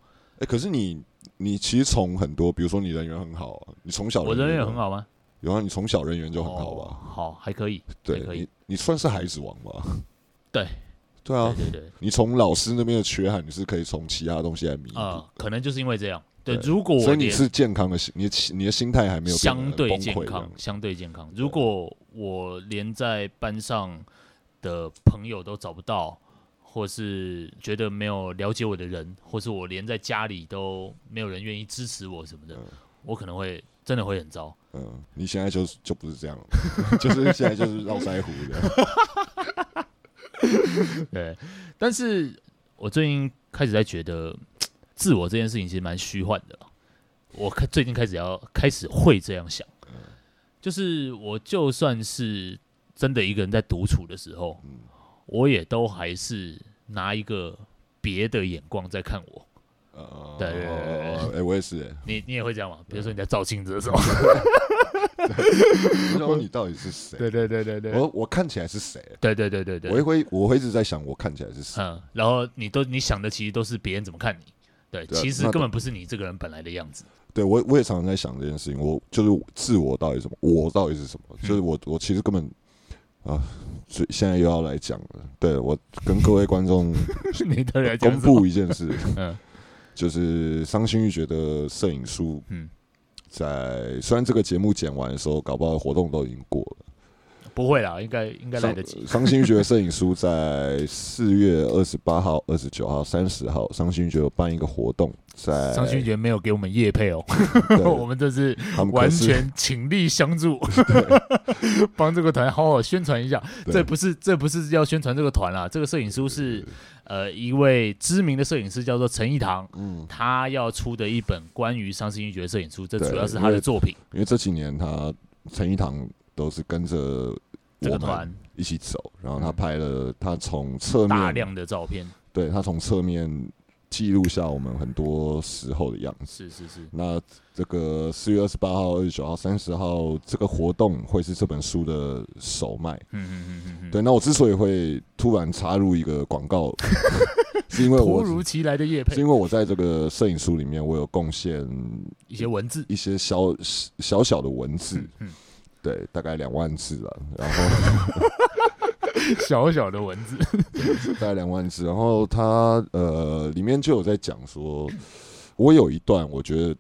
可是你你其实从很多，比如说你人缘很好啊，你从小我人缘很好吗？有啊，你从小人缘就很好吧？哦、好，还可以，对，可以你你算是孩子王吧？(laughs) 对。对啊，对对对，你从老师那边的缺憾，你是可以从其他东西来弥补。啊，可能就是因为这样。对，如果所以你是健康的心，你你的心态还没有相对健康，相对健康。如果我连在班上的朋友都找不到，或是觉得没有了解我的人，或是我连在家里都没有人愿意支持我什么的，我可能会真的会很糟。嗯，你现在就就不是这样了，(laughs) 就是现在就是绕腮胡的。(laughs) 对，但是我最近开始在觉得，自我这件事情其实蛮虚幻的。我开最近开始要开始会这样想，就是我就算是真的一个人在独处的时候，我也都还是拿一个别的眼光在看我。对对对，哎，我也是。你你也会这样吗？比如说你在照镜子的时候。(laughs) 你说你到底是谁？对对对对对，我我看起来是谁？对对对对对，我会我会一直在想我看起来是谁？嗯，然后你都你想的其实都是别人怎么看你，对，其实根本不是你这个人本来的样子。对我我也常常在想这件事情，我就是自我到底什么？我到底是什么？就是我我其实根本啊，所以现在又要来讲了。对我跟各位观众，(laughs) 你公布一件事，(laughs) 嗯，就是伤心欲绝的摄影书，嗯。在虽然这个节目剪完的时候，搞不好活动都已经过了，不会啦，应该应该来得及。(laughs) 伤心欲绝的摄影书在四月二十八号、二十九号、三十号，伤心欲绝有办一个活动，在伤心欲绝没有给我们业配哦，(laughs) 我们这是完全倾力相助，(laughs) 帮这个团好好宣传一下。这不是这不是要宣传这个团啦，这个摄影书是。呃，一位知名的摄影师叫做陈义堂，嗯，他要出的一本关于伤心欲绝的摄影书，这主要是他的作品。因为，因为这几年他陈义堂都是跟着我们一起走，然后他拍了他从侧面大量的照片，对他从侧面。记录下我们很多时候的样子。是是是。那这个四月二十八号、二十九号、三十号这个活动会是这本书的首卖。嗯嗯嗯嗯。对，那我之所以会突然插入一个广告，(laughs) 是因为我突如其来的是因为我在这个摄影书里面我有贡献一些文字，一些小小小的文字。嗯。对，大概两万字了，(laughs) 然后。(laughs) 小小的文字，(laughs) 大概两万字。然后他呃，里面就有在讲说，我有一段，我觉得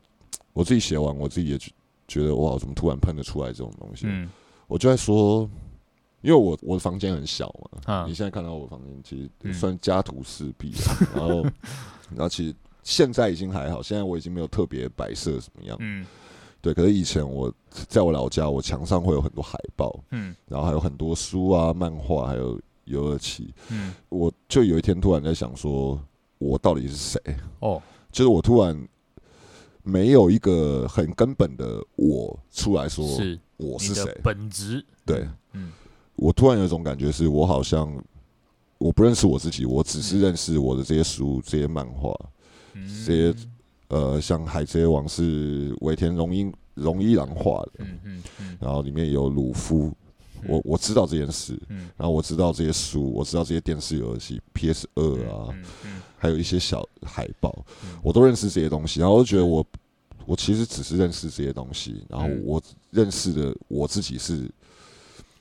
我自己写完，我自己也觉得哇，怎么突然喷得出来这种东西？嗯，我就在说，因为我我的房间很小嘛，啊，你现在看到我的房间其实算家徒四壁，然后然后其实现在已经还好，现在我已经没有特别摆设什么样，嗯。对，可是以前我在我老家，我墙上会有很多海报，嗯，然后还有很多书啊、漫画，还有游乐器，嗯，我就有一天突然在想说，我到底是谁？哦，(laughs) 就是我突然没有一个很根本的我出来说，是我是谁？本质对，嗯，我突然有一种感觉，是我好像我不认识我自己，我只是认识我的这些书、这些漫画、这些。呃，像《海贼王》是尾田荣一荣一郎画的，嗯嗯嗯，然后里面有鲁夫，我我知道这件事，嗯，然后我知道这些书，我知道这些电视游戏 PS 二啊，还有一些小海报，我都认识这些东西，然后我就觉得我我其实只是认识这些东西，然后我认识的我自己是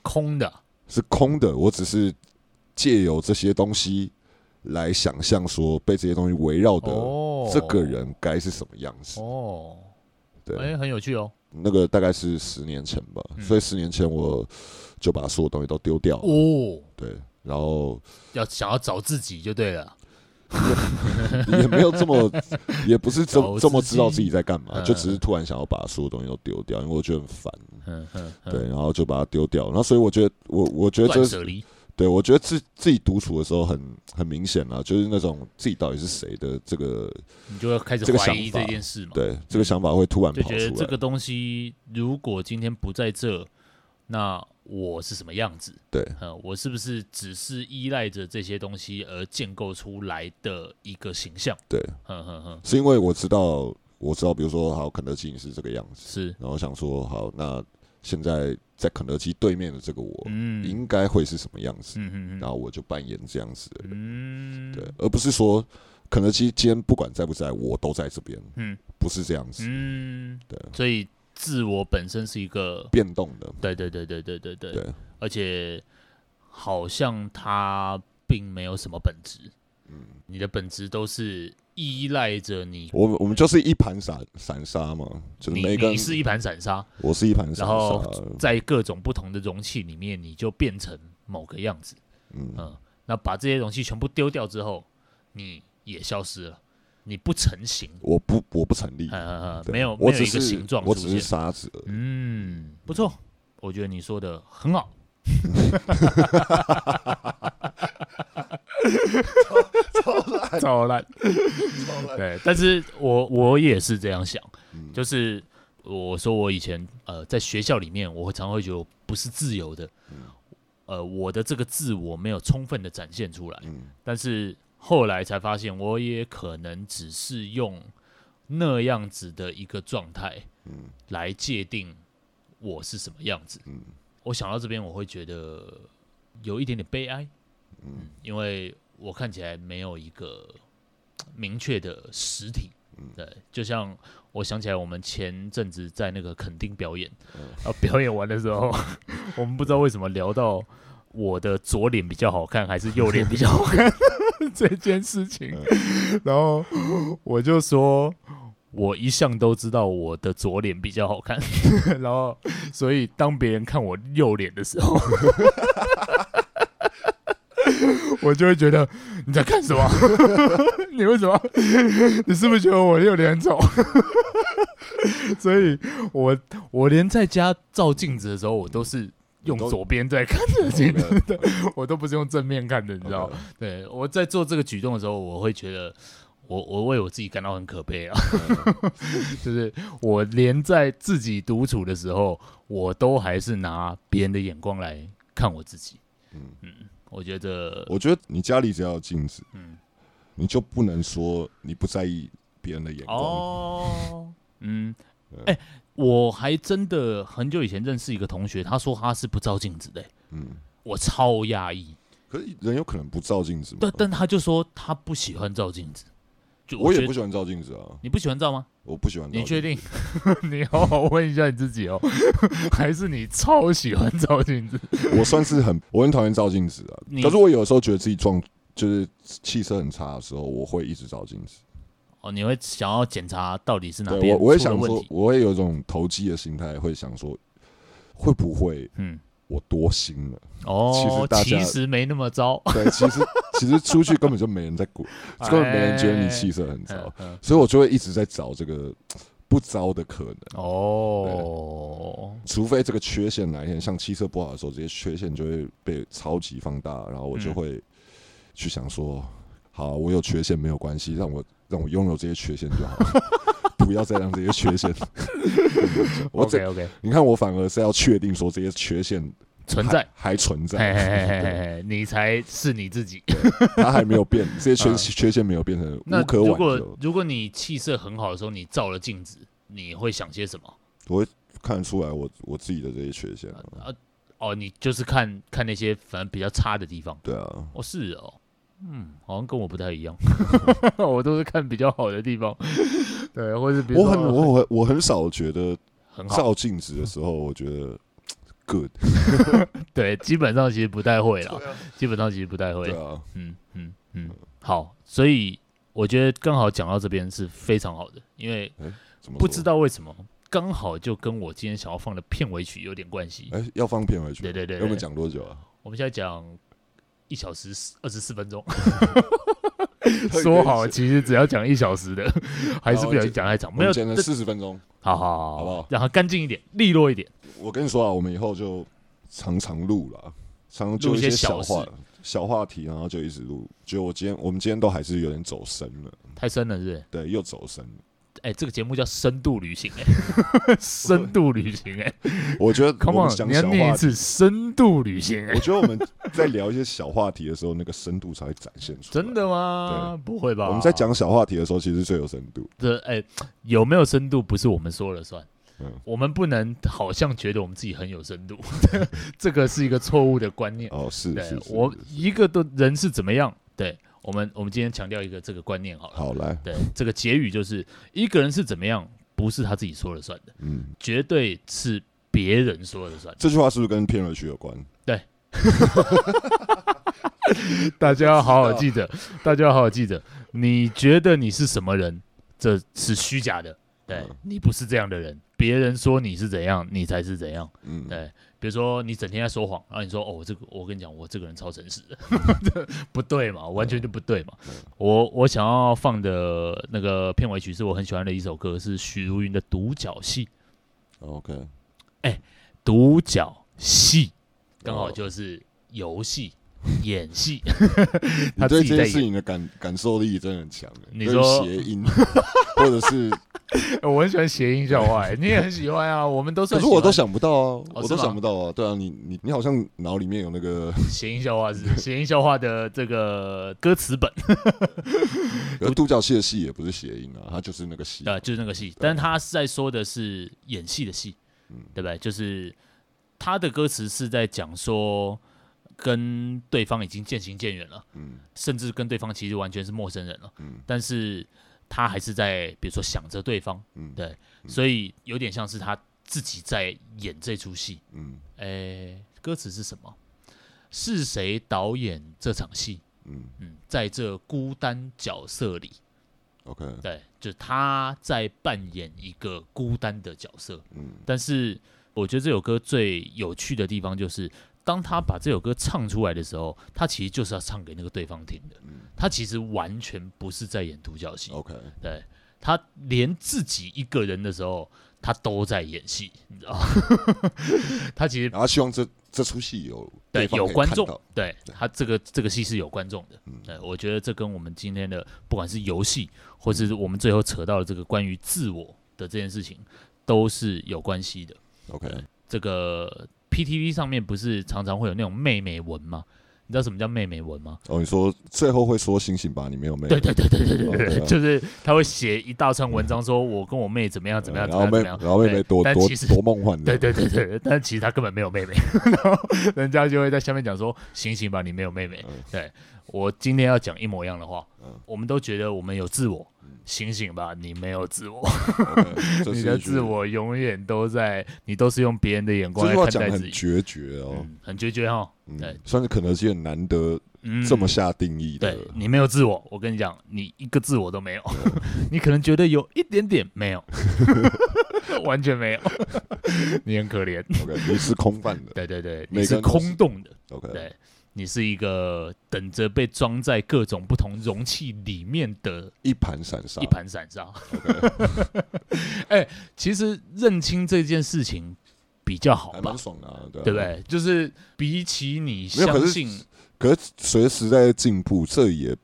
空的，是空的，我只是借由这些东西。来想象说被这些东西围绕的这个人该是什么样子哦，对，哎，很有趣哦。那个大概是十年前吧，所以十年前我就把所有东西都丢掉哦。对，然后要想要找自己就对了，也 (laughs) 没有这么，(laughs) 也不是这么这么知道自己在干嘛，就只是突然想要把所有东西都丢掉，因为我觉得很烦。对，然后就把它丢掉。然后所以我觉得，我我觉得。对，我觉得自自己独处的时候很很明显啊，就是那种自己到底是谁的这个，你就要开始怀疑这件事嘛。对，这个想法会突然跑出来。就觉得这个东西如果今天不在这，那我是什么样子？对，嗯，我是不是只是依赖着这些东西而建构出来的一个形象？对，哼哼哼，是因为我知道，我知道，比如说，好，肯德基是这个样子，是，然后想说，好，那。现在在肯德基对面的这个我，嗯，应该会是什么样子？然后我就扮演这样子的人，嗯，对，而不是说肯德基今天不管在不在，我都在这边，嗯，不是这样子，嗯，对，所以自我本身是一个变动的，对对对对对对对，对，而且好像它并没有什么本质，嗯，你的本质都是。依赖着你，我们我们就是一盘散散沙嘛，就是每个你，你是一盘散沙，我是一盘散沙，然后在各种不同的容器里面，你就变成某个样子，嗯，嗯，那把这些容器全部丢掉之后，你也消失了，你不成形，我不我不成立，没有没有一个形状，我只是沙子，嗯，不错，我觉得你说的很好。(laughs) (laughs) (laughs) 超烂，超烂，对，但是我我也是这样想，嗯、就是我说我以前呃在学校里面，我会常会觉得不是自由的，嗯、呃，我的这个自我没有充分的展现出来，嗯、但是后来才发现，我也可能只是用那样子的一个状态，嗯，来界定我是什么样子，嗯，我想到这边，我会觉得有一点点悲哀。嗯，因为我看起来没有一个明确的实体，嗯，对，就像我想起来，我们前阵子在那个垦丁表演，然后表演完的时候，我们不知道为什么聊到我的左脸比较好看还是右脸比较好看 (laughs) 这件事情，然后我就说，我一向都知道我的左脸比较好看，(laughs) 然后所以当别人看我右脸的时候。(laughs) 我就会觉得你在干什么？(laughs) 你为什么？你是不是觉得我有点丑？(laughs) 所以我我连在家照镜子的时候，我都是用左边在看着镜子的，我都不是用正面看的，你知道？对，我在做这个举动的时候，我会觉得我我为我自己感到很可悲啊，就是我连在自己独处的时候，我都还是拿别人的眼光来看我自己。嗯嗯。我觉得，我觉得你家里只要有镜子，嗯，你就不能说你不在意别人的眼光。哦，(laughs) 嗯，哎，我还真的很久以前认识一个同学，他说他是不照镜子的，嗯，我超压抑。可是人有可能不照镜子吗？但但他就说他不喜欢照镜子。我也不喜欢照镜子啊。你不喜欢照吗？我不喜欢。你确定？(laughs) 你好好问一下你自己哦，(laughs) 还是你超喜欢照镜子？我算是很，我很讨厌照镜子啊。可是我有时候觉得自己状就是气色很差的时候，我会一直照镜子。哦，你会想要检查到底是哪边？我我会想说，我会有一种投机的心态，会想说会不会嗯。我多心了。哦，其实大家其实没那么糟。对，其实 (laughs) 其实出去根本就没人在管，根本没人觉得你气色很糟，所以我就会一直在找这个 (tsk) 不糟的可能。哦。除非这个缺陷哪一天像气色不好的时候，这些缺陷就会被超级放大，然后我就会去想说，好，我有缺陷没有关系，让我让我拥有这些缺陷就好。(laughs) 不要再让这些缺陷。(laughs) 我 OK OK，你看我反而是要确定说这些缺陷存在还存在，你才是你自己。(laughs) 他还没有变，这些缺缺陷没有变成无可挽救。如果如果你气色很好的时候，你照了镜子，你会想些什么？我会看得出来我我自己的这些缺陷啊。哦，你就是看看那些反正比较差的地方。对啊。哦，是哦。嗯，好像跟我不太一样，(laughs) 我都是看比较好的地方，(laughs) 对，或者比如我很我很我很少觉得很好。照镜子的时候，我觉得 good，(laughs) 对，基本上其实不太会了，基本上其实不太会，对啊，嗯嗯嗯，好，所以我觉得刚好讲到这边是非常好的，因为不知道为什么刚好就跟我今天想要放的片尾曲有点关系，哎，要放片尾曲，对对对，我们讲多久啊？我们现在讲。一小时二十四分钟，(laughs) 说好其实只要讲一小时的，(laughs) 还是不小心讲太长，没有剪了四十分钟，好好好，好不好？让它干净一点，利落一点。我跟你说啊，我们以后就常常录了，常常就一些小话小话题，然后就一直录。就我今天，我们今天都还是有点走深了，太深了，是不是？对，又走深了。哎，这个节目叫深度旅行，哎，(laughs) 深度旅行，哎，(laughs) 我觉得，Come on，你要念一次深度旅行。我觉得我们在聊一些小话题的时候，那个深度才会展现出来。真的吗？不会吧？我们在讲小话题的时候，其实最有深度。这，哎，有没有深度不是我们说了算，嗯，我们不能好像觉得我们自己很有深度，这个是一个错误的观念。哦，是是，是，我一个的人是怎么样？对我们，我们今天强调一个这个观念好了。好来，对这个结语就是一个人是怎么样，不是他自己说了算的，嗯，绝对是别人说了算。这句话是不是跟片尾曲有关？对。(laughs) 大家要好好记得，大家要好好记得。你觉得你是什么人，这是虚假的。对、嗯、你不是这样的人，别人说你是怎样，你才是怎样。嗯，对。比如说你整天在说谎，然后你说哦，这个我跟你讲，我这个人超诚实的，(laughs) 不对嘛，完全就不对嘛。嗯、我我想要放的那个片尾曲是我很喜欢的一首歌，是许茹芸的《独角戏》。OK，哎、欸，独角戏刚好就是游戏。演戏，(laughs) 他对这件事情的感感受力真的很强。你说谐音，(laughs) 或者是 (laughs) 我很喜欢谐音笑话，你也很喜欢啊。我们都是，可是我都想不到啊，哦、我都想不到啊。对啊，你你你好像脑里面有那个谐音笑话是谐音笑话的这个歌词本。而独角戏的戏也不是谐音啊，它就是那个戏，啊，就是那个戏。但是他是在说的是演戏的戏，嗯，对不对？就是他的歌词是在讲说。跟对方已经渐行渐远了，嗯，甚至跟对方其实完全是陌生人了，嗯，但是他还是在，比如说想着对方，嗯，对，嗯，所以有点像是他自己在演这出戏，嗯，诶，歌词是什么？是谁导演这场戏？嗯。嗯，在这孤单角色里，OK，对，就是他在扮演一个孤单的角色，嗯，但是我觉得这首歌最有趣的地方就是。当他把这首歌唱出来的时候，他其实就是要唱给那个对方听的。嗯、他其实完全不是在演独角戏。OK，对，他连自己一个人的时候，他都在演戏，你知道？(laughs) 他其实，然后希望这这出戏有对有观众，对，对他这个这个戏是有观众的。嗯，对，我觉得这跟我们今天的不管是游戏，或是我们最后扯到的这个关于自我的这件事情，都是有关系的。OK，这个。PTV 上面不是常常会有那种妹妹文吗？你知道什么叫妹妹文吗？哦，你说最后会说醒醒吧，你没有妹妹。对对对对对对对，就是他会写一大串文章，说我跟我妹怎么样怎么样，然后妹然后妹妹多多多梦幻的，对对对对，但其实他根本没有妹妹，(laughs) 然后人家就会在下面讲说醒醒吧，你没有妹妹。对，我今天要讲一模一样的话，我们都觉得我们有自我。醒醒吧，你没有自我，okay, (laughs) 你的自我永远都在，你都是用别人的眼光来看待自己。决绝哦，嗯、很决绝哦、嗯。对，算是肯德基很难得这么下定义的。嗯、对，你没有自我，我跟你讲，你一个自我都没有。(laughs) 你可能觉得有一点点，没有，(laughs) 完全没有。你很可怜。OK，你是空泛的。对对对，你是空洞的。OK，对。你是一个等着被装在各种不同容器里面的一盘散沙，一盘散沙。(laughs) 哎，其实认清这件事情比较好吧，蛮爽的，啊，对，啊、对不对？就是比起你相信，可是随着时在进步，这也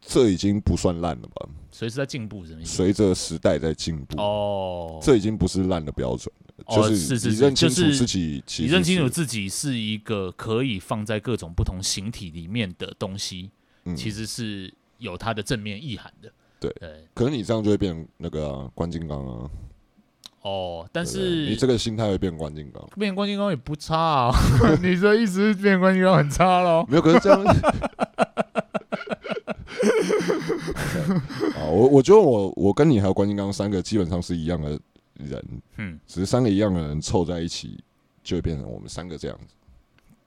这已经不算烂了吧？随时在进步，随着时代在进步，哦，这已经不是烂的标准。就是是是，你认清楚自己，你认清楚自己是一个可以放在各种不同形体里面的东西，其实是有它的正面意涵的。对，可是你这样就会变那个关金刚啊。哦，但是你这个心态会变关金刚，变关金刚也不差啊。(laughs) 你这意思是变关金刚很差喽？没有，可是这样。(laughs) (laughs) 啊，我我觉得我我跟你还有关金刚三个基本上是一样的。人，嗯，只是三个一样的人凑在一起，就会变成我们三个这样子。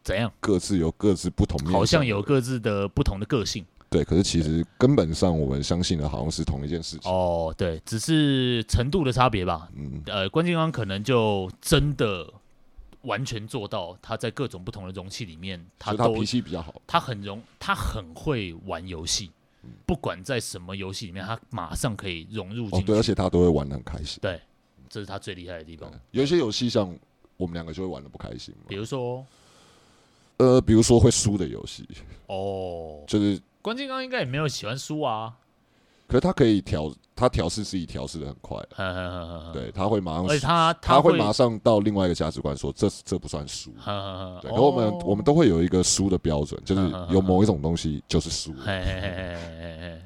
怎样？各自有各自不同面，好像有各自的不同的个性。对，可是其实根本上我们相信的好像是同一件事情。哦，对，只是程度的差别吧。嗯，呃，关金刚可能就真的完全做到，他在各种不同的容器里面，他都他脾气比较好，他很容，他很会玩游戏，不管在什么游戏里面，他马上可以融入进去。哦，对，而且他都会玩的很开心。对。这是他最厉害的地方。有一些游戏像我们两个就会玩的不开心，比如说，呃，比如说会输的游戏。哦，就是关键刚应该也没有喜欢输啊。可是它可以调，他调试自己调试的很快，对，他会马上，而且他他会马上到另外一个价值观说，这这不算输，对，可我们我们都会有一个输的标准，就是有某一种东西就是输，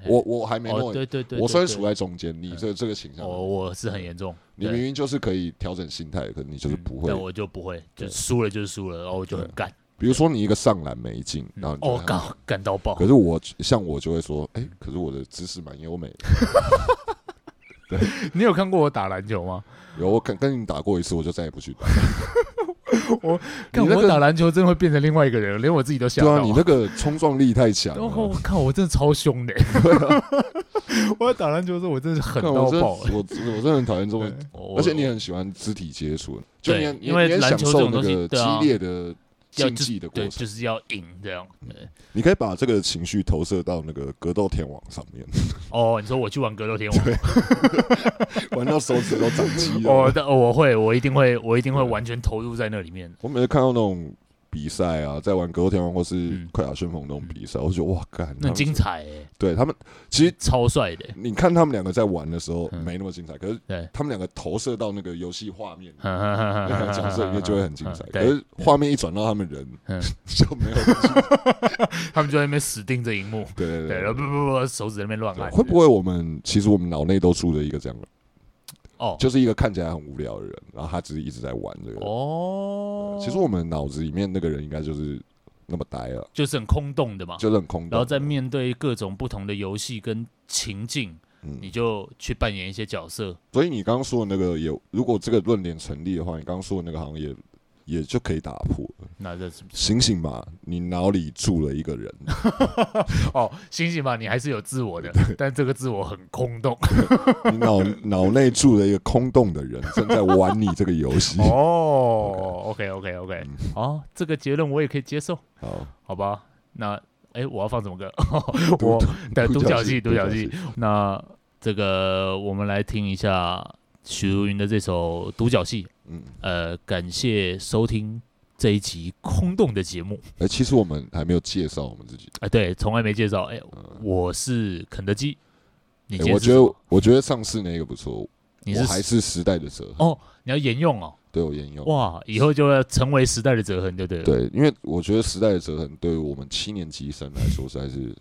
我我还没弄，对对对，我虽然处在中间，你这这个倾向，我我是很严重，你明明就是可以调整心态，可是你就是不会，我就不会，就输了就是输了，然后我就很干。比如说你一个上篮没进，然后哦，干干到爆。可是我像我就会说，哎，可是我的姿势蛮优美的。(laughs) 对，你有看过我打篮球吗？有，我跟跟你打过一次，我就再也不去打。(laughs) 我看我打篮球真的会变成另外一个人，连我自己都想。对啊，你那个冲撞力太强。我靠，我真的超凶的。(laughs) 我在打篮球的时候，我真的是狠到爆。我我真的很讨厌这种，而且你很喜欢肢体接触。对，因为篮球这种东西，激烈的。竞技的过程，就是要赢这样。你可以把这个情绪投射到那个格斗天王上面。(laughs) 哦，你说我去玩格斗天王，玩到手指都长肌肉。哦，我会，我一定会，我一定会完全投入在那里面。我每次看到那种。比赛啊，在玩格斗天王或是快打旋风那种比赛，我觉得哇，干，很精彩哎！对他们其实超帅的。你看他们两个在玩的时候没那么精彩，可是他们两个投射到那个游戏画面，那个角色里面就会很精彩。可是画面一转到他们人，就没有，他们就在那边死盯着荧幕，对对对，不不不，手指在那边乱按。会不会我们其实我们脑内都住着一个这样的？哦，就是一个看起来很无聊的人，然后他只是一直在玩这个。哦，其实我们脑子里面那个人应该就是那么呆了，就是很空洞的嘛，就是很空洞。然后在面对各种不同的游戏跟情境，嗯，你就去扮演一些角色。所以你刚刚说的那个也，如果这个论点成立的话，你刚刚说的那个好像也。也就可以打破。那这是醒醒吧，你脑里住了一个人。(laughs) 哦，醒醒吧，你还是有自我的，但这个自我很空洞。你脑 (laughs) 脑内住了一个空洞的人，正在玩你这个游戏。哦，OK，OK，OK，哦，这个结论我也可以接受。好，好吧，那哎，我要放什么歌？(laughs) 我的独角戏，独角戏。那这个我们来听一下许茹芸的这首《独角戏》。嗯，呃，感谢收听这一集空洞的节目。哎、欸，其实我们还没有介绍我们自己。哎、欸，对，从来没介绍。哎、我是肯德基。你、欸、我觉得，我觉得上次那个不错。你是还是时代的折痕哦？你要沿用哦？对，我沿用。哇，以后就要成为时代的折痕，对不对？对，因为我觉得时代的折痕对于我们七年级生来说实在是。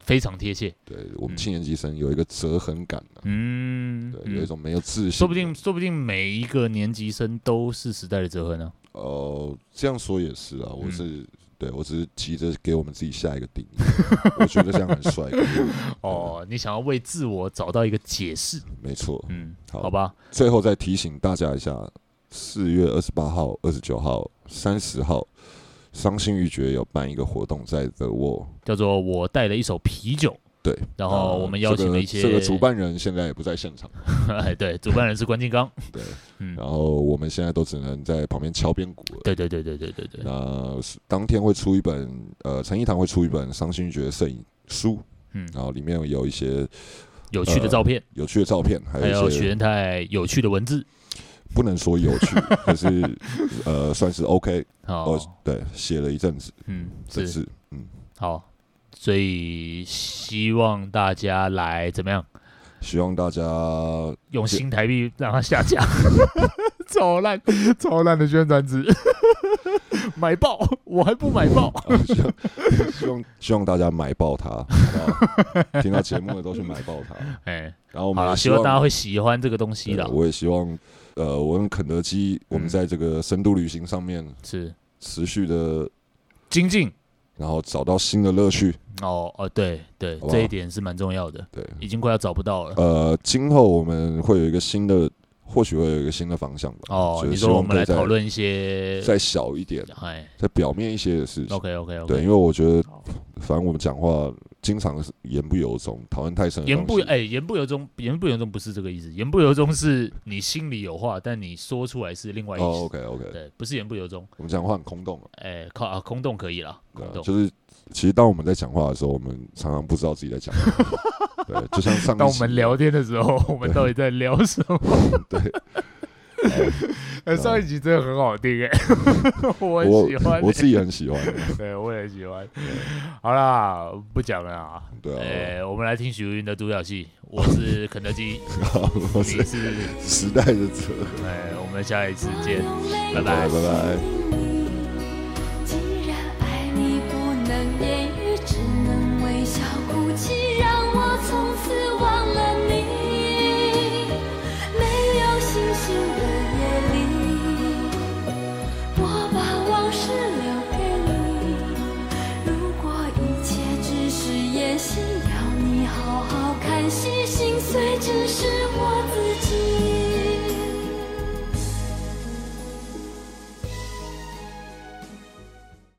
非常贴切，对我们七年级生有一个折痕感，嗯，对，有一种没有自信，说不定，说不定每一个年级生都是时代的折痕呢。哦，这样说也是啊，我是对我只是急着给我们自己下一个定义，(laughs) 我觉得这样很帅。(laughs) 哦，你想要为自我找到一个解释？没错，嗯，好吧。最后再提醒大家一下，四月二十八号、二十九号、三十号。伤心欲绝有办一个活动在 The Wall，叫做我带了一手啤酒。对，然后我们邀请了一些，这个主办人现在也不在现场。(laughs) 哎，对，主办人是关金刚。(laughs) 对，嗯，然后我们现在都只能在旁边敲边鼓了。对对对对对对对。那当天会出一本，呃，陈一堂会出一本伤心欲绝的摄影书，嗯，然后里面有一些有趣的照片，有趣的照片，还有许元泰有趣的文字。不能说有趣，(laughs) 可是呃，算是 OK。哦，对，写了一阵子，嗯，这是，嗯，好，所以希望大家来怎么样？希望大家用新台币让它下架，(laughs) 超烂，超烂的宣传词，(laughs) 买爆，我还不买爆，(laughs) 希望希望大家买爆它，好不好？听到节目的都去买爆它，哎，然后我们希望大家会喜欢这个东西的，我也希望。呃，我跟肯德基，我们在这个深度旅行上面是。持续的精进，然后找到新的乐趣。哦哦，对对，这一点是蛮重要的。对，已经快要找不到了。呃，今后我们会有一个新的，或许会有一个新的方向吧。哦，你说我们来讨论一些再小一点，哎，再表面一些的事情。OK OK OK。对，因为我觉得，反正我们讲话。经常是言不由衷，讨论太深。言不哎，言不由衷，言不由衷不是这个意思。言不由衷是你心里有话，但你说出来是另外一意思。哦，OK OK，对，不是言不由衷。我们讲话很空洞。哎，靠啊，空洞可以了。空洞就是，其实当我们在讲话的时候，我们常常不知道自己在讲什么。(laughs) 对，就像上。当我们聊天的时候，我们到底在聊什么？(laughs) 对。呃，(laughs) 上一集真的很好听哎，我很喜欢，我自己很喜欢，对，我也喜欢。好啦，不讲了啊。对啊，我们来听许茹芸的独角戏。我是肯德基，我是时代的车。哎，我们下一次见，拜拜，拜拜。从此忘了你没有星星的夜里我把往事留给你。如果一切只是演戏要你好好看戏心碎只是